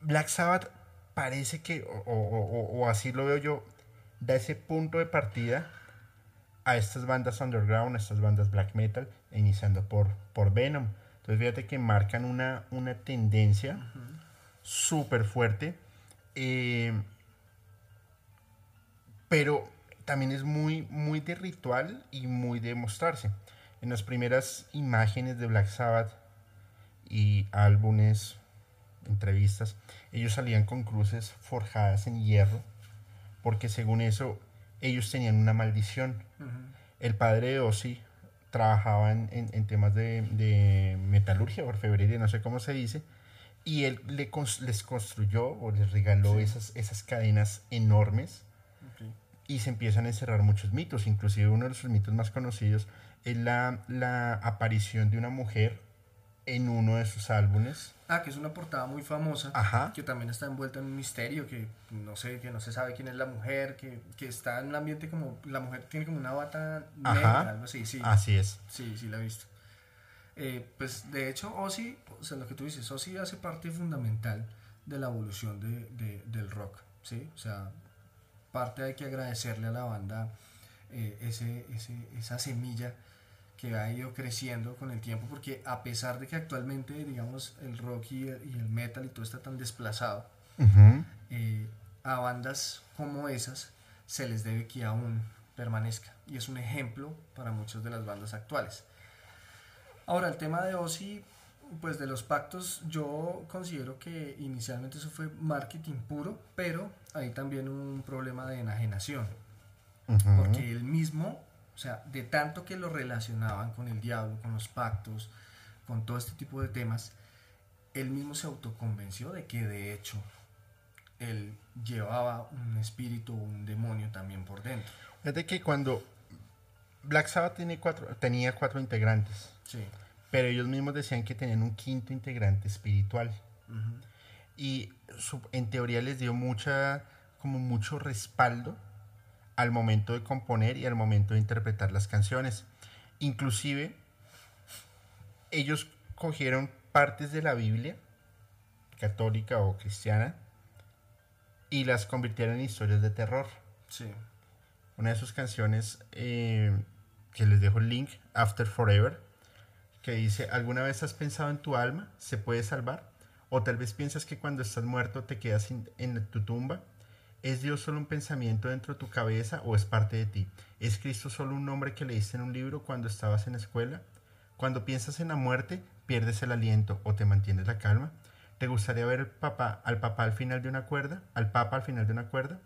Black Sabbath parece que, o- o así lo veo yo, da ese punto de partida a estas bandas underground, a estas bandas black metal, iniciando por, por Venom. Entonces fíjate que marcan una, una tendencia súper fuerte, eh, pero también es muy, muy de ritual y muy de mostrarse. En las primeras imágenes de Black Sabbath y álbumes, entrevistas, ellos salían con cruces forjadas en hierro, porque según eso ellos tenían una maldición. El padre de Ozzy trabajaba en, en- en temas de, de metalurgia, orfebrería, no sé cómo se dice, y él le les construyó o les regaló Sí. esas, esas cadenas enormes y se empiezan a encerrar muchos mitos. Inclusive uno de sus mitos más conocidos es la, la aparición de una mujer en uno de sus álbumes. Ah, que es una portada muy famosa. Ajá. Que también está envuelta en un misterio, que no sé, que no se sabe quién es la mujer, que, que está en un ambiente como. La mujer tiene como una bata Ajá. negra, algo así, sí. Así es. Sí, sí, la he visto. Eh, pues de hecho, Ozzy, o sea, lo que tú dices, Ozzy hace parte fundamental de la evolución de, de- del rock, ¿sí? O sea, parte hay que agradecerle a la banda eh, ese, ese- esa semilla que ha ido creciendo con el tiempo, porque a pesar de que actualmente, digamos, el rock y el, y el metal y todo está tan desplazado, Ujú. eh, a bandas como esas se les debe que aún permanezca. Y es un ejemplo para muchas de las bandas actuales. Ahora, el tema de Ozzy, pues de los pactos, yo considero que inicialmente eso fue marketing puro, pero hay también un problema de enajenación. Ujú. Porque él mismo, o sea, de tanto que lo relacionaban con el diablo, con los pactos, con todo este tipo de temas, él mismo se autoconvenció de que de hecho él llevaba un espíritu, un demonio también por dentro. Fíjate que cuando Black Sabbath tiene cuatro, tenía cuatro integrantes, Sí. pero ellos mismos decían que tenían un quinto integrante espiritual. Y su- en teoría les dio mucha como mucho respaldo al momento de componer y al momento de interpretar las canciones inclusive ellos cogieron partes de la Biblia católica o cristiana y las convirtieron en historias de terror Sí. una de sus canciones eh, que les dejo el link After Forever que dice ¿alguna vez has pensado en tu alma? ¿se puede salvar? o tal vez piensas que cuando estás muerto te quedas en tu tumba ¿es Dios solo un pensamiento dentro de tu cabeza o es parte de ti? ¿es Cristo solo un nombre que leíste en un libro cuando estabas en la escuela? cuando piensas en la muerte pierdes el aliento o te mantienes la calma ¿te gustaría ver al papá, al papá al final de una cuerda? ¿al papa al final de una cuerda?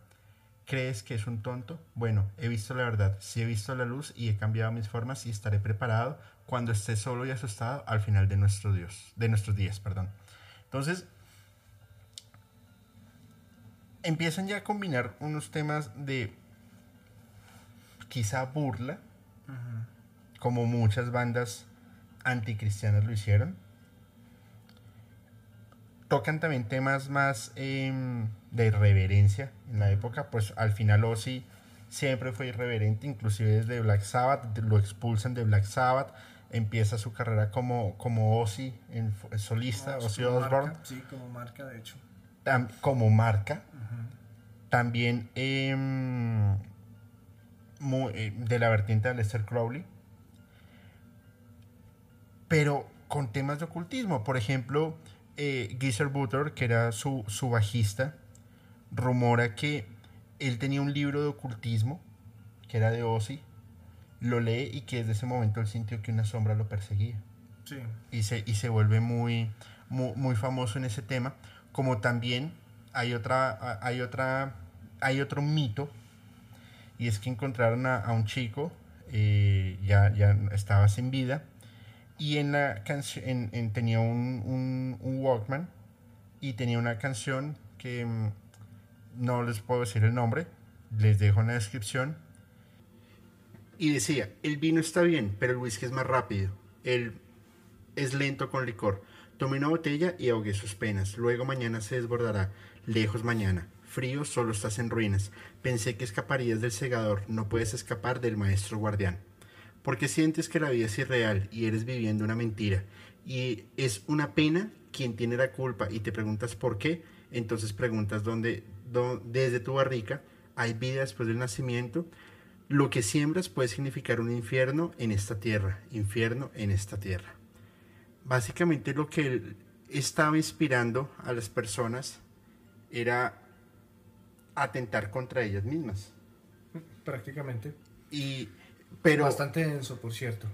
¿Crees que es un tonto? Bueno, he visto la verdad, sí he visto la luz y he cambiado mis formas y estaré preparado cuando esté solo y asustado al final de Dios, de nuestros días, perdón. Entonces, empiezan ya a combinar unos temas de quizá burla, como muchas bandas anticristianas lo hicieron. Tocan también temas más em, de irreverencia en la época, pues al final Ozzy siempre fue irreverente, inclusive desde Black Sabbath, lo expulsan de Black Sabbath, empieza su carrera como, como Ozzy, en, solista, Ozzy Osbourne. Sí, como marca, de hecho. Como marca. También em, eh, de la vertiente de Lester Crowley. Pero con temas de ocultismo. Por ejemplo, eh, Geezer Butler, que era su, su bajista, rumora que él tenía un libro de ocultismo, que era de Ozzy, lo lee y que desde ese momento él sintió que una sombra lo perseguía. Sí. Y se, y se vuelve muy, muy, famoso en ese tema. Como también hay otra, hay otra, hay otro mito, y es que encontraron a, un chico, eh, ya, ya estaba sin vida, y en la tenía un, Walkman y tenía una canción que mm, no les puedo decir el nombre, les dejo en la descripción. Y decía, el vino está bien, pero el whisky es más rápido. Él es lento con licor. Tomé una botella y ahogué sus penas. Luego mañana se desbordará. Lejos mañana. Frío, solo estás en ruinas. Pensé que escaparías del segador. No puedes escapar del maestro guardián. Porque sientes que la vida es irreal y eres viviendo una mentira. Y es una pena quien tiene la culpa y te preguntas por qué. Entonces preguntas dónde, desde tu barrica hay vida después del nacimiento. Lo que siembras puede significar un infierno en esta tierra, infierno en esta tierra. Básicamente lo que él estaba inspirando a las personas era atentar contra ellas mismas. Prácticamente. Y, pero, Bastante denso, por cierto.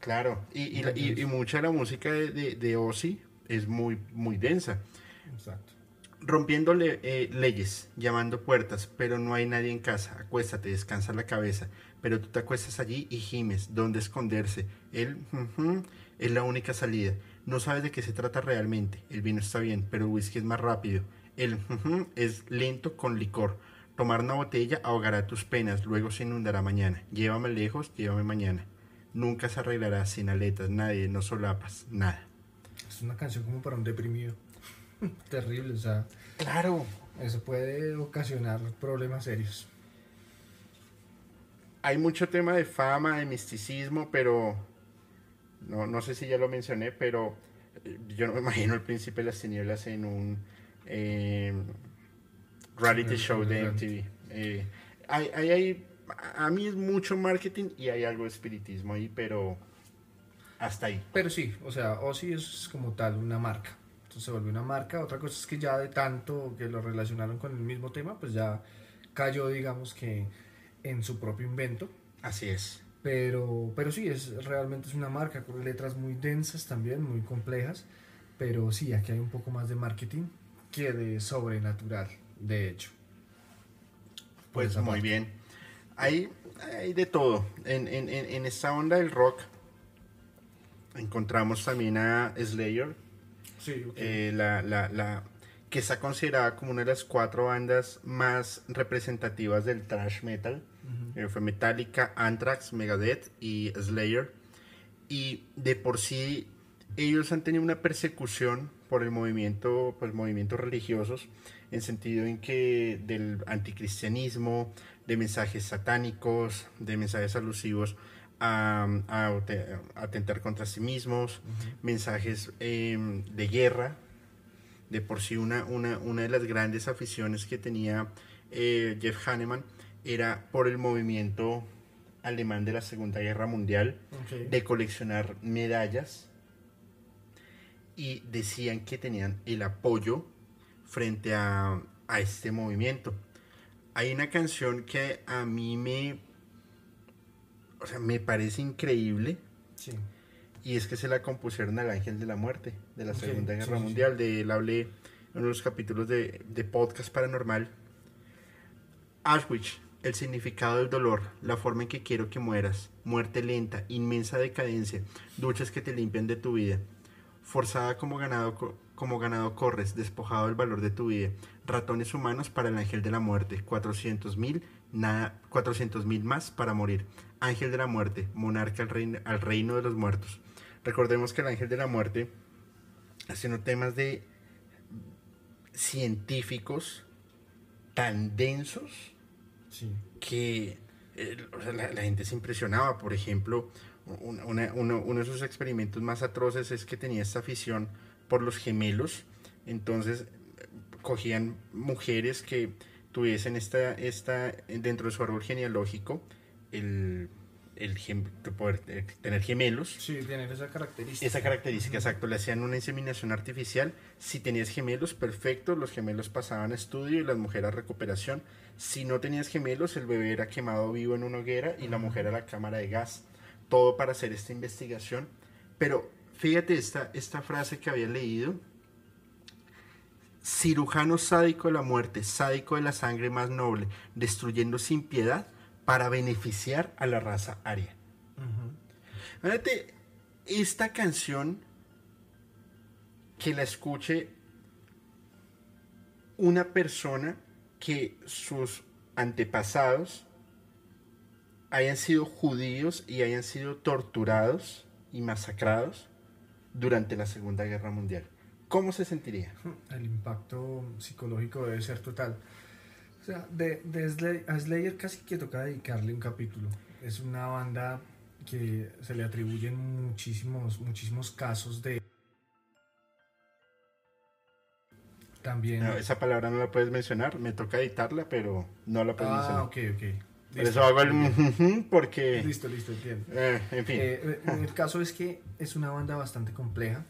Claro, y, y, mucha de la música de, de, de Ozzy es muy, muy densa. Exacto rompiendo eh, leyes, llamando puertas, pero no hay nadie en casa. Acuéstate, descansa la cabeza. Pero tú te acuestas allí y gimes. ¿Dónde esconderse? Él es la única salida. No sabes de qué se trata realmente. El vino está bien, pero el whisky es más rápido. El es lento con licor. Tomar una botella ahogará tus penas, luego se inundará mañana. Llévame lejos, llévame mañana. Nunca se arreglará sin aletas, nadie, no solapas, nada. Es una canción como para un deprimido. terrible, o sea. Claro. Eso puede ocasionar problemas serios. Hay mucho tema de fama, de misticismo, pero no, no sé si ya lo mencioné, pero eh, yo no me imagino el príncipe de las tinieblas en un em, reality show de MTV. Eh, hay, hay, a mí es mucho marketing y hay algo de espiritismo ahí, pero hasta ahí. Pero sí, o sea, Ozzy es como tal una marca se volvió una marca. Otra cosa es que ya de tanto que lo relacionaron con el mismo tema, pues ya cayó, digamos que, en su propio invento. Así es. Pero, pero sí, es, realmente es una marca con letras muy densas también, muy complejas. Pero sí, aquí hay un poco más de marketing que de sobrenatural, de hecho. Pues muy bien. Hay, hay de todo. En, en, en esta onda del rock encontramos también a Slayer, eh, la, la, la, que está considerada como una de las cuatro bandas más representativas del thrash metal. Eh, fue Metallica, Anthrax, Megadeth y Slayer. Y de por sí ellos han tenido una persecución por el movimiento, por movimientos religiosos, en sentido en que del anticristianismo, de mensajes satánicos, de mensajes alusivos a, atentar contra sí mismos, mensajes em, de guerra. De por sí una, una, una, de las grandes aficiones que tenía eh, Jeff Hanneman era por el movimiento alemán de la Segunda Guerra Mundial, de coleccionar medallas. Y decían que tenían el apoyo frente a, a este movimiento. Hay una canción que a mí me o sea, me parece increíble. Sí. Y es que se la compusieron al Ángel de la Muerte de la Segunda Guerra Mundial. De él hablé en uno de los capítulos de, de podcast paranormal. Auschwitz, el significado del dolor, la forma en que quiero que mueras, muerte lenta, inmensa decadencia, duchas que te limpian de tu vida, forzada como ganado, como ganado corres, despojado del valor de tu vida, ratones humanos para el ángel de la muerte, 400 mil, nada, 400 mil más para morir, ángel de la muerte, monarca al reino, al reino de los muertos. Recordemos que el ángel de la muerte, haciendo temas de científicos tan densos, sí. que eh, la, gente se impresionaba. Por ejemplo, uno, de sus experimentos más atroces es que tenía esta afición por los gemelos. Entonces cogían mujeres que tuviesen esta, esta dentro de su árbol genealógico el el poder tener gemelos. Sí, tener esa característica. Esa característica, exacto. Le hacían una inseminación artificial. Si tenías gemelos, perfecto. Los gemelos pasaban a estudio y las mujeres a recuperación. Si no tenías gemelos, el bebé era quemado vivo en una hoguera y la mujer a la cámara de gas. Todo para hacer esta investigación. Pero fíjate esta, esta frase que había leído. Cirujano sádico de la muerte, sádico de la sangre más noble, destruyendo sin piedad para beneficiar a la raza aria. esta canción que la escuche una persona que sus antepasados hayan sido judíos y hayan sido torturados y masacrados durante la Segunda Guerra Mundial. ¿Cómo se sentiría? El impacto psicológico debe ser total. O sea, de, de a Slayer casi que toca dedicarle un capítulo. Es una banda que se le atribuyen muchísimos, muchísimos casos de... También... esa palabra no la puedes mencionar, me toca editarla, pero no la puedes mencionar. Ah, ok, ok. Por eso hago el porque... Listo, listo, entiendo. Eh, en fin. Eh, el caso es que es una banda bastante compleja,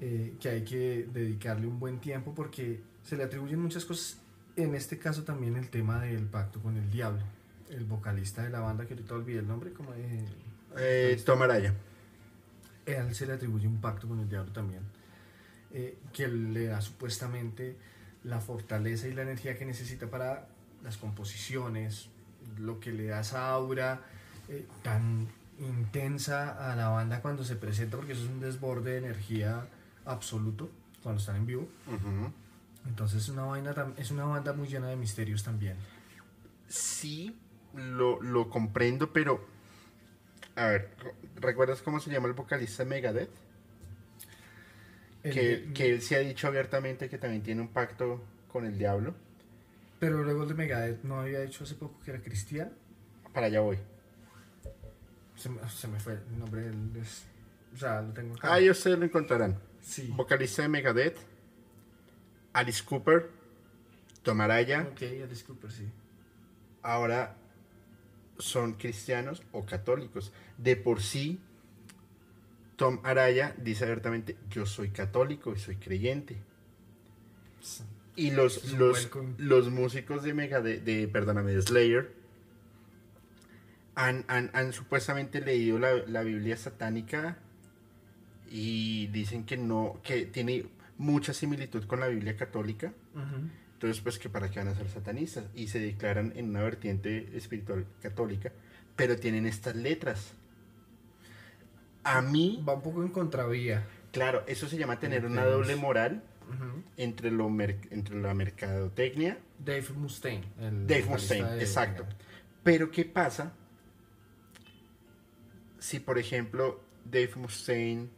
eh, que hay que dedicarle un buen tiempo porque se le atribuyen muchas cosas en este caso también el tema del pacto con el diablo. El vocalista de la banda, que ahorita olvidé el nombre, como eh, eh, Tom Araya. él se le atribuye un pacto con el diablo también, eh, que le da supuestamente la fortaleza y la energía que necesita para las composiciones, lo que le da esa aura eh, tan intensa a la banda cuando se presenta, porque eso es un desborde de energía absoluto cuando están en vivo. Entonces es una, vaina, es una banda muy llena de misterios también. Sí, lo, comprendo, pero... A ver, ¿recuerdas cómo se llama el vocalista Megadeth? Que, que, él se ha dicho abiertamente que también tiene un pacto con el diablo. Pero luego de Megadeth no había dicho hace poco que era cristiano. Para allá voy. Se, me fue el nombre. o sea, lo tengo acá. Ah, ellos se lo encontrarán. Sí. Vocalista de Megadeth Alice Cooper, Tom Araya. Ok, Alice Cooper, sí. Ahora son cristianos o católicos. De por sí, Tom Araya dice abiertamente, yo soy católico y soy creyente. Y los, los, los, músicos de Mega, de, perdóname, de Slayer, han, han, supuestamente leído la, la, Biblia satánica y dicen que no, que tiene mucha similitud con la Biblia católica. Entonces, pues que para qué van a ser satanistas y se declaran en una vertiente espiritual católica, pero tienen estas letras. A mí... Va un poco en contravía. Claro, eso se llama tener una doble moral entre, lo entre la mercadotecnia. Dave Mustaine. Dave Mustaine, exacto. Pero ¿qué pasa si, por ejemplo, Dave Mustaine,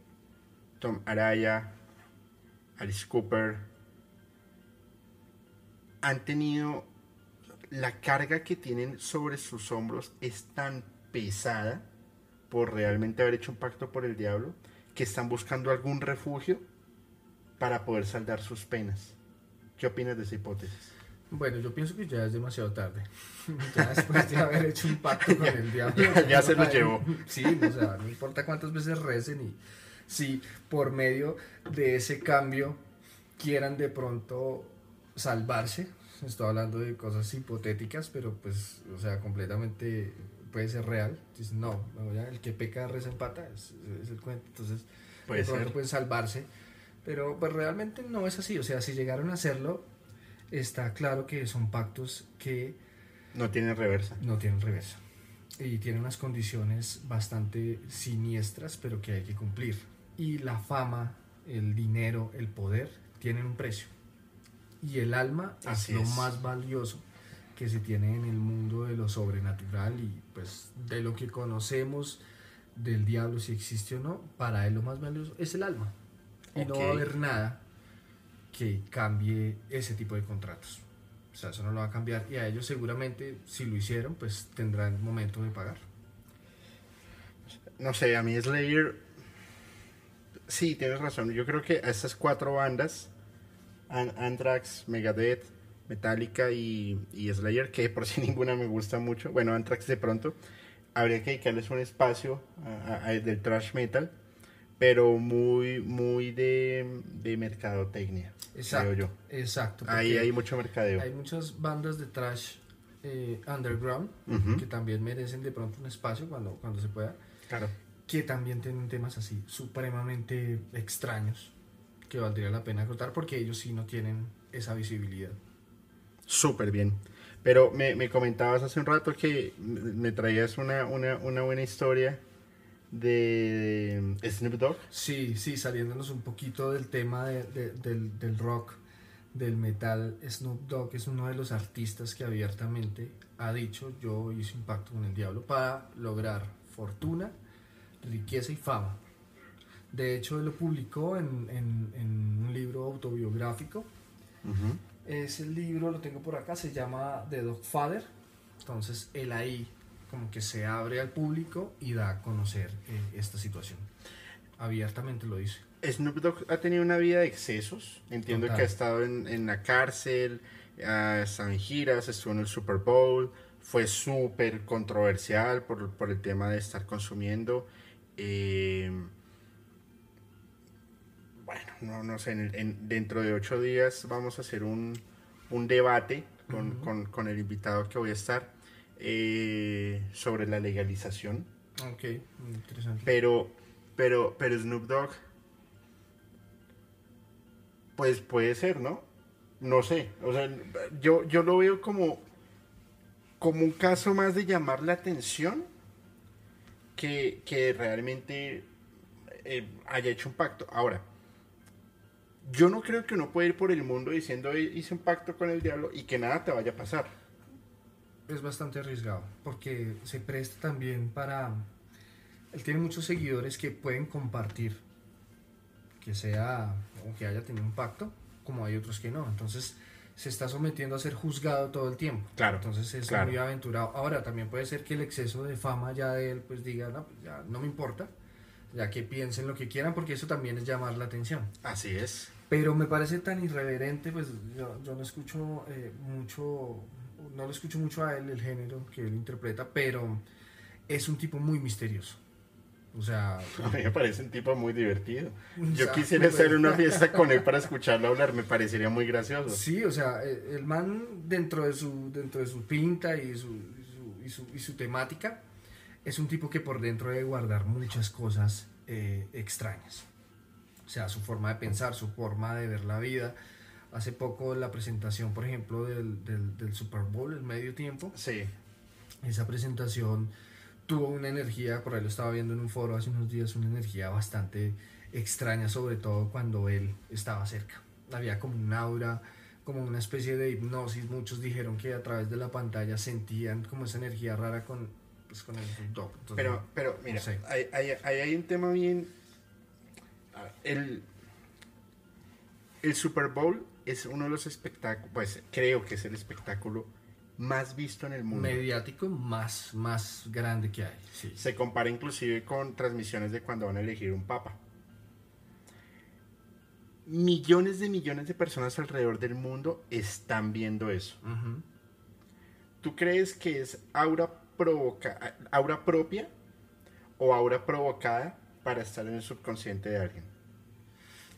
Tom Araya, Alice Cooper, han tenido la carga que tienen sobre sus hombros es tan pesada por realmente haber hecho un pacto por el diablo que están buscando algún refugio para poder saldar sus penas. ¿Qué opinas de esa hipótesis? Bueno, yo pienso que ya es demasiado tarde. Ya después de haber hecho un pacto con el diablo. ya, se lo llevó. Sí, o sea, no importa cuántas veces recen y si por medio de ese cambio quieran de pronto salvarse. Estoy hablando de cosas hipotéticas, pero pues, o sea, completamente puede ser real. no, el que peca reza es, es el cuento. Entonces, puede de pronto pueden salvarse. Pero pues realmente no es así. O sea, si llegaron a hacerlo, está claro que son pactos que... No tienen reversa. No tienen reversa. Y tienen unas condiciones bastante siniestras, pero que hay que cumplir y la fama, el dinero, el poder tienen un precio. Y el alma es lo más valioso que se tiene en el mundo de lo sobrenatural y pues de lo que conocemos del diablo, si existe o no, para él lo más valioso es el alma. Y no va a haber nada que cambie ese tipo de contratos. O sea, eso no lo va a cambiar. Y a ellos seguramente, si lo hicieron, pues tendrán momento de pagar. No sé, a mí Slayer... Sí, tienes razón. Yo creo que a estas cuatro bandas, Anthrax, Megadeth, Metallica y, Slayer, que por si ninguna me gusta mucho, bueno, Anthrax de pronto, habría que dedicarles un espacio del thrash metal, pero muy, muy de, de mercadotecnia. Exacto. yo. Exacto. Ahí hay mucho mercadeo. Hay muchas bandas de trash eh, underground que también merecen de pronto un espacio cuando, cuando se pueda. Claro. Que también tienen temas así supremamente extraños que valdría la pena contar porque ellos sí no tienen esa visibilidad. Súper bien. Pero me, me, comentabas hace un rato que me traías una, una, una buena historia de, Snoop Dogg. Sí, sí, saliéndonos un poquito del tema de, del, del, rock, del metal, Snoop Dogg es uno de los artistas que abiertamente ha dicho yo hice un pacto con el diablo para lograr fortuna, riqueza y fama. De hecho, él lo publicó en, en, en un libro autobiográfico. Ese libro lo tengo por acá, se llama The Dog Father. Entonces, él ahí como que se abre al público y da a conocer eh, esta situación. Abiertamente lo dice. Snoop Dogg ha tenido una vida de excesos. Entiendo que ha estado en, en la cárcel, ha estado en giras, estuvo en el Super Bowl. Fue súper controversial por, por, el tema de estar consumiendo. Eh, bueno, no, no sé, en, dentro de ocho días vamos a hacer un, un debate con, con, con el invitado que voy a estar eh, sobre la legalización. Ok, interesante. Pero, pero, pero Snoop Dogg, pues puede ser, ¿no? No sé, o sea, yo, yo lo veo como, como un caso más de llamar la atención que, que realmente eh, haya hecho un pacto. Ahora, yo no creo que uno pueda ir por el mundo diciendo hice un pacto con el diablo y que nada te vaya a pasar es bastante arriesgado porque se presta también para... Él tiene muchos seguidores que pueden compartir que sea o que haya tenido un pacto, como hay otros que no. Entonces se está sometiendo a ser juzgado todo el tiempo. Claro. Entonces es muy aventurado. Ahora también puede ser que el exceso de fama ya de él pues diga, no, pues ya no me importa, ya que piensen lo que quieran porque eso también es llamar la atención. Así es. Pero me parece tan irreverente, pues yo, yo no escucho eh, mucho no lo escucho mucho a él, el género que él interpreta, pero es un tipo muy misterioso. O sea, a mí me parece un tipo muy divertido. Yo quisiera hacer una fiesta con él para escucharlo hablar, me parecería muy gracioso. Sí, o sea, e, el man dentro de su, dentro de su pinta y su, y su, y su, temática, es un tipo que por dentro debe guardar muchas cosas eh, extrañas. O sea, su forma de pensar, su forma de ver la vida, hace poco la presentación, por ejemplo, del, del, Super Bowl, el medio tiempo. Sí. Esa presentación tuvo una energía, por ahí lo estaba viendo en un foro hace unos días, una energía bastante extraña, sobre todo cuando él estaba cerca. Había como un aura, como una especie de hipnosis. Muchos dijeron que a través de la pantalla sentían como esa energía rara con, pues, con el pero, pero, mira, hay, hay, hay, un tema bien... El, el Super Bowl es uno de los espectáculos, pues creo que es el espectáculo más visto en el mundo. Mediático más, más grande que hay. Se compara inclusive con transmisiones de cuando van a elegir un papa. Millones de millones de personas alrededor del mundo están viendo eso. ¿Tú crees que es aura, provoca, aura propia o aura provocada para estar en el subconsciente de alguien?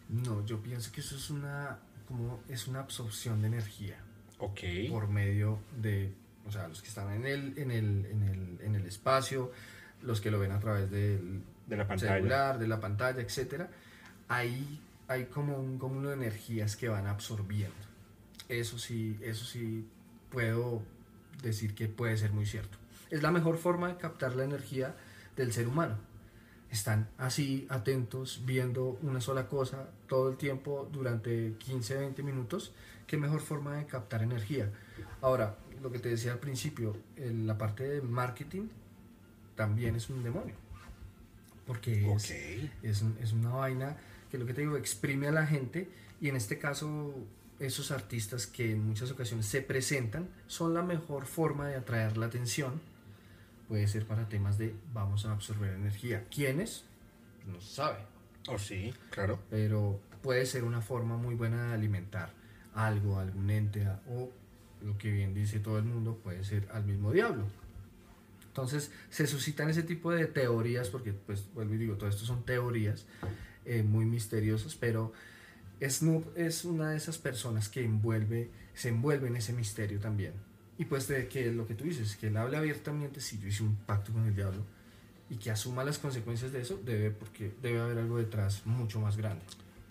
No, yo pienso que eso es una como es una absorción de energía. Ok. Por medio de, o sea, los que están en el, en el, en el, en el espacio, los que lo ven a través del de la pantalla. celular, de la pantalla, etc. Ahí hay como un cúmulo de energías que van absorbiendo. Eso sí, eso sí puedo decir que puede ser muy cierto. Es la mejor forma de captar la energía del ser humano están así atentos viendo una sola cosa todo el tiempo durante 15, 20 minutos, qué mejor forma de captar energía. Ahora, lo que te decía al principio, la parte de marketing también es un demonio. Porque es, es, una vaina que lo que te digo, exprime a la gente y en este caso esos artistas que en muchas ocasiones se presentan son la mejor forma de atraer la atención. Puede ser para temas de vamos a absorber energía. ¿Quiénes? No se sabe. Oh, sí, claro. Pero puede ser una forma muy buena de alimentar algo, algún ente o lo que bien dice todo el mundo puede ser al mismo diablo. Entonces se suscitan ese tipo de teorías, porque pues vuelvo y digo, todo esto son teorías eh, muy misteriosas, pero Snoop es una de esas personas que envuelve, se envuelve en ese misterio también. Y pues de que lo que tú dices, que él hable abiertamente, si yo hice un pacto con el diablo, y que asuma las consecuencias de eso, debe, porque debe haber algo detrás mucho más grande.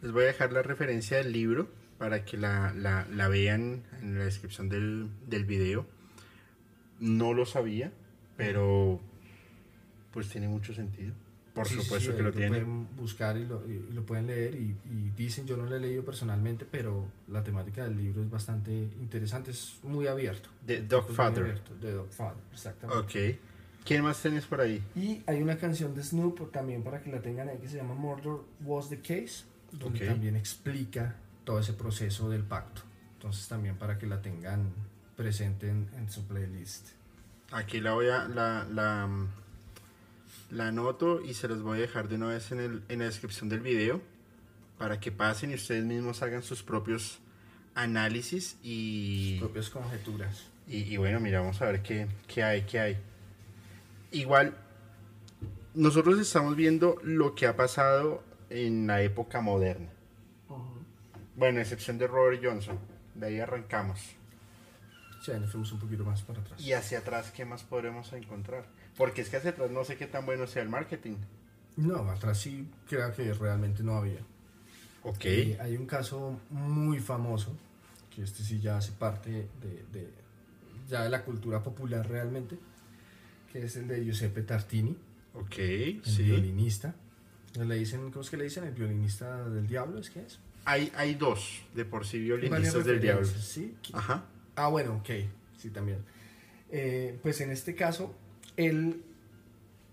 Les voy a dejar la referencia del libro para que la, la, la vean en la descripción del, del video. No lo sabía, pero pues tiene mucho sentido. Por Sí, supuesto sí, que lo lo tiene. pueden buscar y lo, y lo pueden leer y, y dicen, yo no lo he leído personalmente, pero la temática del libro es bastante interesante, es muy abierto. The Es muy Dogfather. abierto, The Dogfather, exactamente. Ok. ¿Quién más tenés por ahí? Y hay una canción de Snoop también para que la tengan ahí que se llama Murder Was the Case, donde Ok. también explica todo ese proceso del pacto. Entonces también para que la tengan presente en, en su playlist. Aquí la voy a. La, la, mm, la anoto y se los voy a dejar de una vez en, el, en la descripción del video. Para que pasen y ustedes mismos hagan sus propios análisis y. Propias conjeturas. Y, y bueno, mira, vamos a ver qué, qué hay, qué hay. Igual, nosotros estamos viendo lo que ha pasado en la época moderna. Bueno, a excepción de Robert Johnson. De ahí arrancamos. Sí, nos fuimos un poquito más para atrás. Y hacia atrás, ¿qué más podremos encontrar? Porque es que hacia atrás no sé qué tan bueno sea el marketing. No, atrás sí creo que realmente no había. Ok. Eh, hay un caso muy famoso, que este sí ya hace parte de, de- ya de la cultura popular realmente, que es el de Giuseppe Tartini, Ok, el sí. violinista. Le dicen, ¿Cómo es que le dicen? ¿El violinista del diablo? ¿Es que es? Hay, hay dos de por sí violinistas del diablo. ¿sí? Ajá. Ah, bueno, ok, sí, también. Eh, pues en este caso, el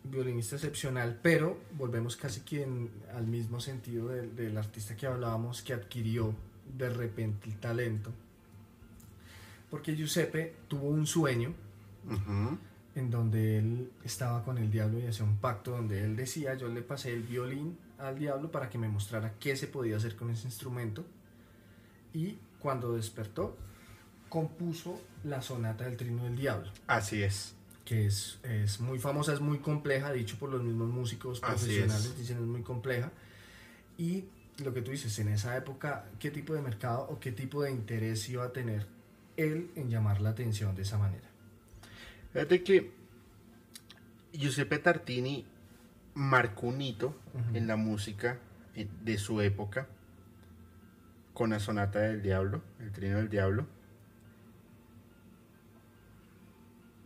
violinista excepcional, pero volvemos casi que en- al mismo sentido del, del artista que hablábamos, que adquirió de repente el talento. Porque Giuseppe tuvo un sueño Ujú. En donde él estaba con el diablo y hacía un pacto donde él decía, yo le pasé el violín al diablo para que me mostrara qué se podía hacer con ese instrumento. Y cuando despertó, compuso la sonata del trino del diablo, Así es. que es, es muy famosa, es muy compleja, dicho por los mismos músicos profesionales, es. dicen es muy compleja. Y lo que tú dices, en esa época, ¿qué tipo de mercado o qué tipo de interés iba a tener él en llamar la atención de esa manera? Fíjate que Giuseppe Tartini marcó un hito en la música eh, de su época con la sonata del diablo, el trino del diablo.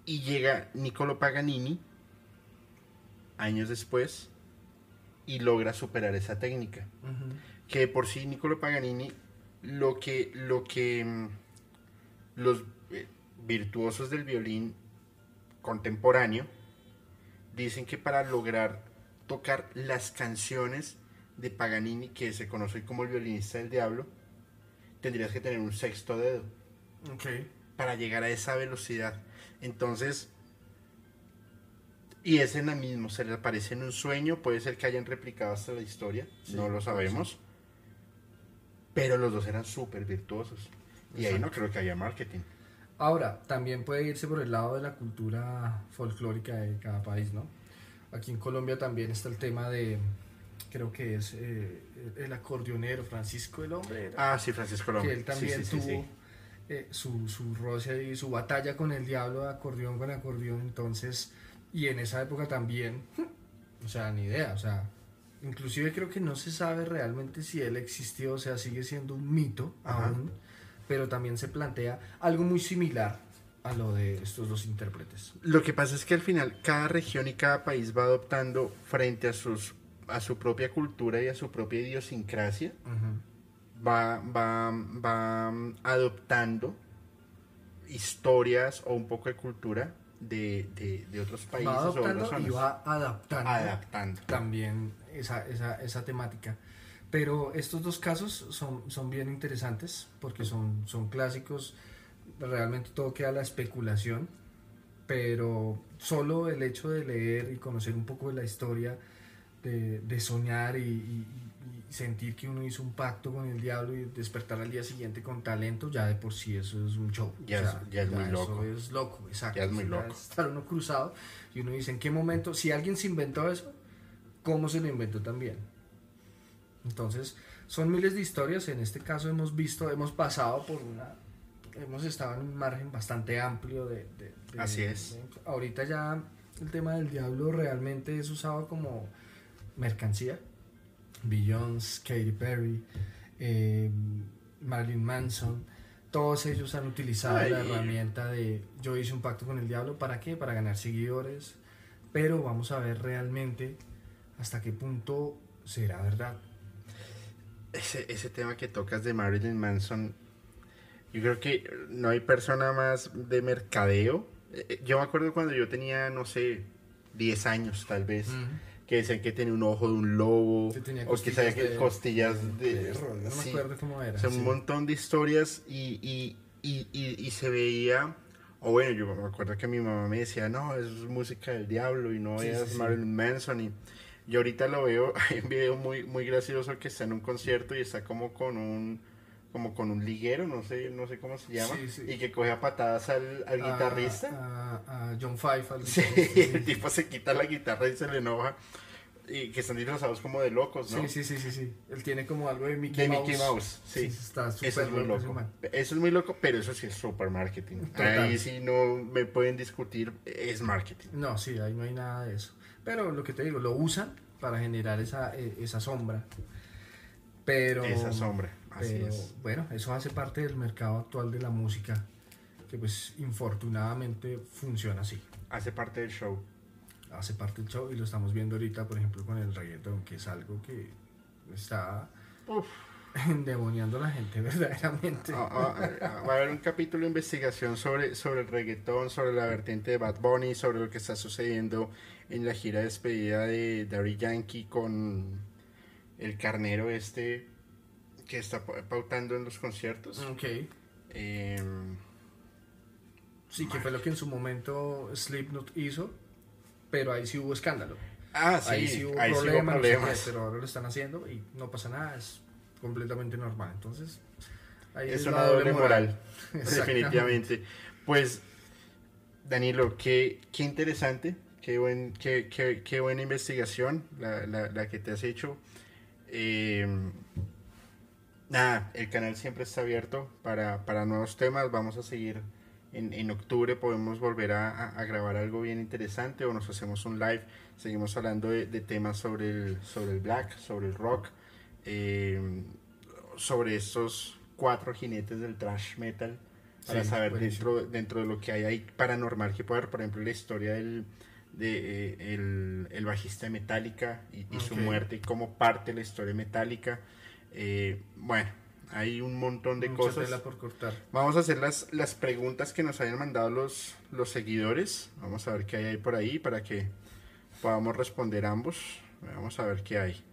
Y llega Niccolo Paganini años después y logra superar esa técnica. Que de por sí Niccolo Paganini lo que lo que mm, los eh, virtuosos del violín contemporáneo dicen que para lograr tocar las canciones de Paganini, que se conoce como el violinista del diablo, tendrías que tener un sexto dedo para llegar a esa velocidad. Entonces, y es en la misma, se le aparece en un sueño, puede ser que hayan replicado hasta la historia, Sí, no lo sabemos. Pero los dos eran súper virtuosos. Y ahí no creo que haya marketing. Ahora, también puede irse por el lado de la cultura folclórica de cada país, ¿no? Aquí en Colombia también está el tema de, creo que es eh, el acordeonero Francisco el Hombre, era, Ah, sí, Francisco Lombre. que él también sí, sí, tuvo sí. eh, su, su roce y su batalla con el diablo de acordeón con acordeón, entonces, y en esa época también, o sea, ni idea, o sea, inclusive creo que no se sabe realmente si él existió, o sea, sigue siendo un mito Ajá. aún, pero también se plantea algo muy similar a lo de estos dos intérpretes. Lo que pasa es que al final cada región y cada país va adoptando frente a sus a su propia cultura y a su propia idiosincrasia, va, va, va mm, adoptando historias o un poco de cultura de, de- de otros países Va o adoptando y zonas. va adaptando adaptando. también esa, esa, esa temática. Pero estos dos casos son, son bien interesantes porque son, son clásicos. Realmente todo queda a la especulación. Pero solo el hecho de leer y conocer un poco de la historia, de, de soñar y, y- y sentir que uno hizo un pacto con el diablo y despertar al día siguiente con talento, ya de por sí eso es un show. Ya es- ya es muy eso loco. es loco, exacto. Ya es muy O sea, loco. estar uno cruzado y uno dice, ¿en qué momento? Si alguien se inventó eso, ¿cómo se lo inventó también? Entonces, son miles de historias. En este caso hemos visto, hemos pasado por una... Hemos estado en un margen bastante amplio de... de- de- Así es. de- ahorita ya el tema del diablo realmente es usado como mercancía. Beyoncé, Katy Perry, eh, Marilyn Manson, todos ellos han utilizado la herramienta de yo hice un pacto con el diablo, ¿para qué? Para ganar seguidores, pero vamos a ver realmente hasta qué punto será verdad. Ese, ese tema que tocas de Marilyn Manson, yo creo que no hay persona más de mercadeo. Eh, eh, Yo me acuerdo cuando yo tenía, no sé, 10 años tal vez, que decían que tenía un ojo de un lobo, o que sabía costillas que de- costillas de... Perro, no me sí. acuerdo cómo era. O sea, sí. un montón de historias y, y, y, y, se veía, o bueno, yo me acuerdo que mi mamá me decía, no, es música del diablo y no veas. Marilyn Manson. Y yo ahorita lo veo, hay un video muy, muy gracioso que está en un concierto y está como con un como con un liguero, no sé, no sé cómo se llama, Sí, sí. y que coge a patadas al, al A- guitarrista. A, a John Five. al Sí, el tipo se quita la guitarra y se le enoja. Y que están disfrazados como de locos, ¿no? Sí, sí, sí, sí, sí. Él tiene como algo de Mickey De Mouse. Mickey Mouse, sí. está súper Eso es muy loco. Eso es muy loco, pero eso sí es super marketing. Total. Ahí sí no me pueden discutir, es marketing. No, sí, ahí no hay nada de eso. Pero lo que te digo, lo usan para generar esa, eh, esa sombra. Pero, Esa sombra, así pero, es. bueno, eso hace parte del mercado actual de la música, que pues infortunadamente funciona así. Hace parte del show. Hace parte del show y lo estamos viendo ahorita, por ejemplo, con el reggaetón, que es algo que está Uf. endemoniando a la gente verdaderamente. Ah, ah, ah, va a haber un capítulo de investigación sobre, sobre el reggaetón, sobre la vertiente de Bad Bunny, sobre lo que está sucediendo en la gira de despedida de Daddy Yankee con el carnero este que está pa- pautando en los conciertos. Ok. Em, Sí, que fue lo que en su momento Slipknot hizo, pero ahí sí hubo escándalo. ah, sí, ahí sí hubo ahí sí hubo problemas, no sé qué, problemas. pero ahora lo están haciendo y no pasa nada, es completamente normal. Entonces, ahí Es es una doble moral, definitivamente. Pues, Danilo, qué, qué interesante, qué, buen, qué, qué, qué buena investigación la, la, la que te has hecho. Eh, nada, el canal siempre está abierto para, para nuevos temas. Vamos a seguir en, en octubre, podemos volver a grabar algo bien interesante o nos hacemos un live. Seguimos hablando de, de temas sobre el, sobre el black, sobre el rock, eh, sobre estos cuatro jinetes del thrash metal. Para Sí, saber buenísimo. dentro, dentro de lo que hay ahí paranormal que puede haber, por ejemplo, la historia del de, eh, el, el bajista de Metallica y, y su muerte y cómo parte la historia metálica. Eh, bueno, hay un montón de Mucha cosas. tela por cortar. Vamos a hacer las, las preguntas que nos hayan mandado los, los seguidores. Vamos a ver qué hay ahí por ahí para que podamos responder ambos. Vamos a ver qué hay.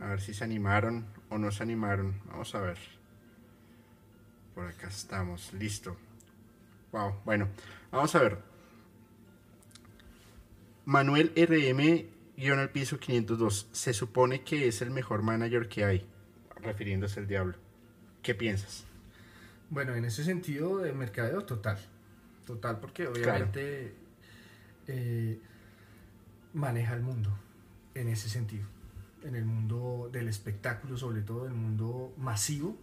A ver si se animaron o no se animaron. Vamos a ver. Por acá estamos. Listo. Wow. Bueno, vamos a ver. Manuel RM guion al piso 502. Se supone que es el mejor manager que hay. Refiriéndose al diablo. ¿Qué piensas? Bueno, en ese sentido de mercadeo, total. Total, porque obviamente eh, maneja el mundo en ese sentido. En el mundo del espectáculo, sobre todo el mundo masivo.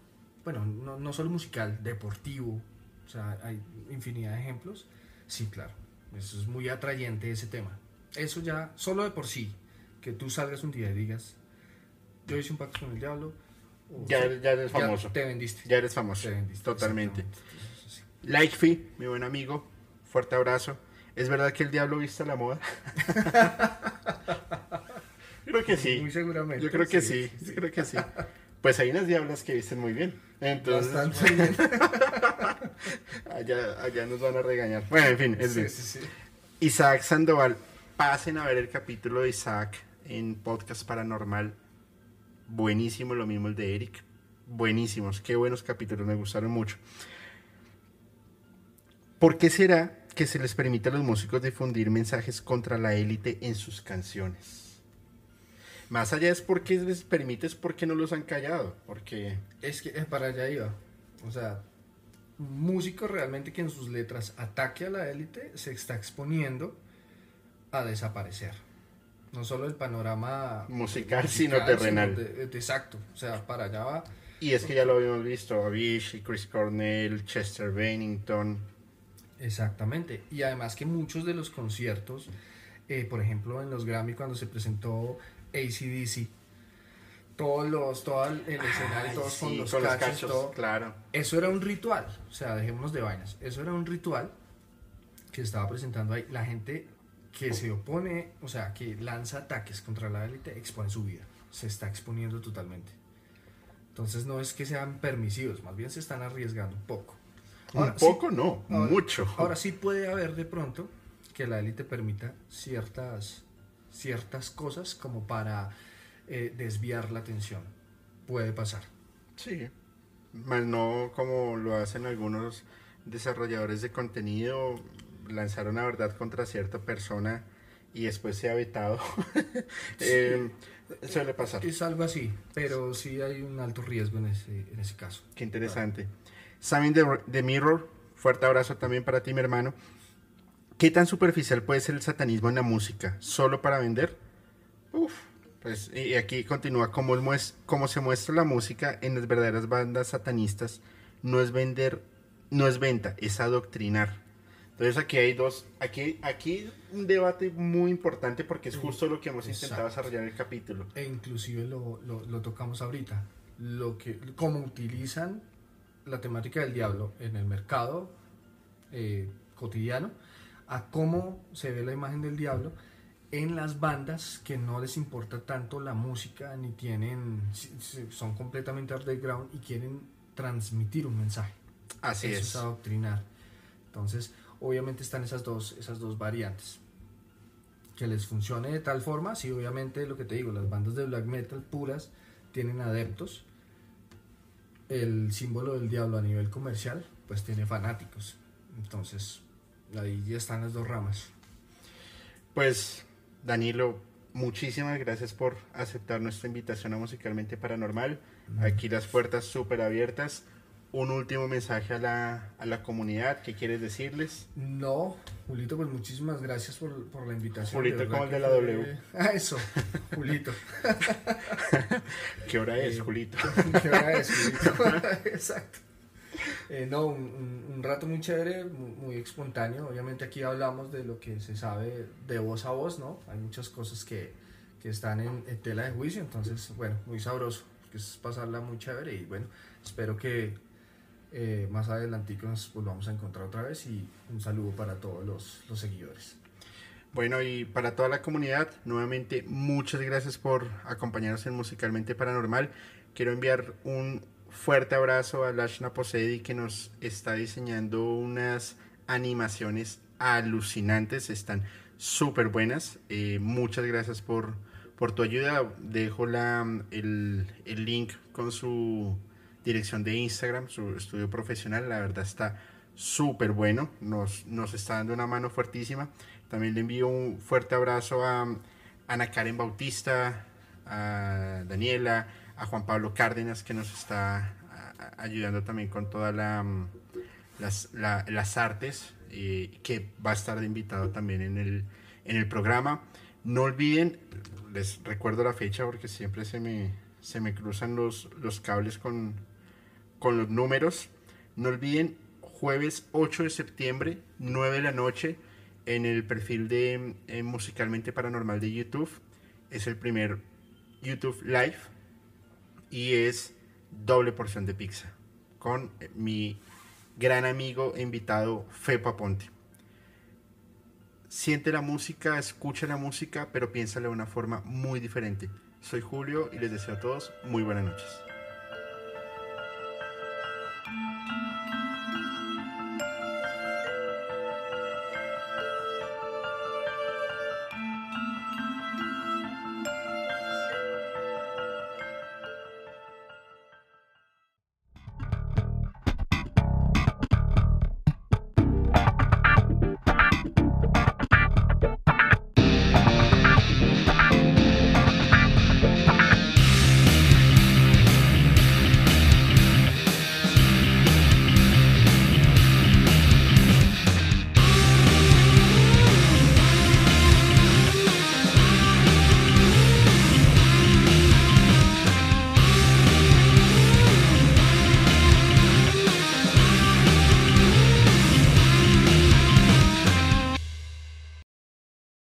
Bueno, no, no solo musical, deportivo. O sea, hay infinidad de ejemplos. Sí, claro. Eso es muy atrayente ese tema. Eso ya, solo de por sí, que tú salgas un día y digas, yo hice un pacto con el diablo. o Ya, ya eres famoso. te vendiste. Ya eres famoso. Te vendiste, Totalmente. sí. Likefee, mi buen amigo. Fuerte abrazo. ¿Es verdad que el diablo viste la moda? creo que sí. Muy seguramente. Yo creo que sí. Yo creo que sí. Pues hay unas diablas que visten muy bien. Entonces, Bastante bien. allá, allá nos van a regañar. Bueno, en fin, es Sí, bien. sí, sí. Isaac Sandoval, pasen a ver el capítulo de Isaac en Podcast Paranormal. buenísimo, lo mismo el de Eric, buenísimos, qué buenos capítulos, me gustaron mucho. ¿Por qué será que se les permite a los músicos difundir mensajes contra la élite en sus canciones? Más allá es porque les permite, es porque no los han callado, porque... Es que eh, para allá iba. O sea, músico realmente que en sus letras ataque a la élite se está exponiendo a desaparecer. No solo el panorama musical, sino terrenal. de- de- exacto. O sea, para allá va. Y es que ya lo habíamos visto, Avicii, Chris Cornell, Chester Bennington. Exactamente. Y además que muchos de los conciertos, eh, por ejemplo en los Grammy cuando se presentó ACDC, todos los, todo el escenario, todos con los con cachos, cachos, todo. claro. Eso era un ritual, o sea, dejémonos de vainas. Eso era un ritual que estaba presentando ahí. La gente que se opone, o sea, que lanza ataques contra la élite, expone su vida. Se está exponiendo totalmente. Entonces no es que sean permisivos, más bien se están arriesgando un poco. Ahora, un sí- poco no, ahora- mucho. Ahora sí puede haber de pronto que la élite permita ciertas, ciertas cosas como para eh, desviar la atención. Puede pasar. Sí. Más no como lo hacen algunos desarrolladores de contenido, lanzar una verdad contra cierta persona y después se ha vetado. Eh, suele pasar. Es algo así, pero sí hay un alto riesgo en ese, en ese caso. Qué interesante. Sammy de, de Mirror, fuerte abrazo también para ti, mi hermano. ¿Qué tan superficial puede ser el satanismo en la música? ¿Solo para vender? Uf, pues y aquí continúa, como, mues- como se muestra la música en las verdaderas bandas satanistas, no es vender, no es venta, es adoctrinar. Entonces aquí hay dos, aquí, aquí un debate muy importante porque es justo lo que hemos intentado desarrollar en el capítulo. E inclusive lo, lo- lo tocamos ahorita. Lo que, cómo utilizan la temática del diablo en el mercado eh, cotidiano, a cómo se ve la imagen del diablo en las bandas que no les importa tanto la música ni tienen, si- si- son completamente underground y quieren transmitir un mensaje. Así Eso es. es adoctrinar. Entonces, obviamente están esas dos, esas dos variantes. Que les funcione de tal forma, sí, obviamente lo que te digo, las bandas de black metal puras tienen adeptos. El símbolo del diablo a nivel comercial, pues tiene fanáticos. Entonces, ahí ya están las dos ramas. Pues, Danilo, muchísimas gracias por aceptar nuestra invitación a Musicalmente Paranormal. Aquí las puertas súper abiertas. Un último mensaje a la, a la comunidad. ¿Qué quieres decirles? No, Julito, pues muchísimas gracias por, por la invitación. Julito, como el de la fue- W. Ah, eso, Julito. ¿Qué hora es, Eh, Julito? ¿Qué hora es, Julito? Exacto. Eh, no, un, un- rato muy chévere, muy, espontáneo. Obviamente aquí hablamos de lo que se sabe de voz a voz, ¿no? Hay muchas cosas que, que están en, tela de juicio, entonces, bueno, muy sabroso, que es pasarla muy chévere y bueno, espero que eh, más adelante nos volvamos a encontrar otra vez y un saludo para todos los, los seguidores. Bueno, y para toda la comunidad, nuevamente muchas gracias por acompañarnos en Musicalmente Paranormal. Quiero enviar un fuerte abrazo a Lashna Posedi que nos está diseñando unas animaciones alucinantes, están súper buenas. Eh, muchas gracias por, por tu ayuda. Dejo la, el, el link con su dirección de Instagram, su estudio profesional. La verdad está súper bueno, nos, nos está dando una mano fuertísima. También le envío un fuerte abrazo a Ana Karen Bautista, a Daniela, a Juan Pablo Cárdenas, que nos está ayudando también con todas mm, las, la- las artes, eh, que va a estar de invitado también en el, en el programa. No olviden, les recuerdo la fecha porque siempre se me, se me cruzan los, los cables con, con los números. No olviden, jueves 8 de septiembre, 9 de la noche, en el perfil de eh, Musicalmente Paranormal de YouTube. Es el primer YouTube Live y es doble porción de pizza con mi gran amigo e invitado Fepa Ponte. Siente la música, escucha la música, pero piénsala de una forma muy diferente. Soy Julio y les deseo a todos muy buenas noches.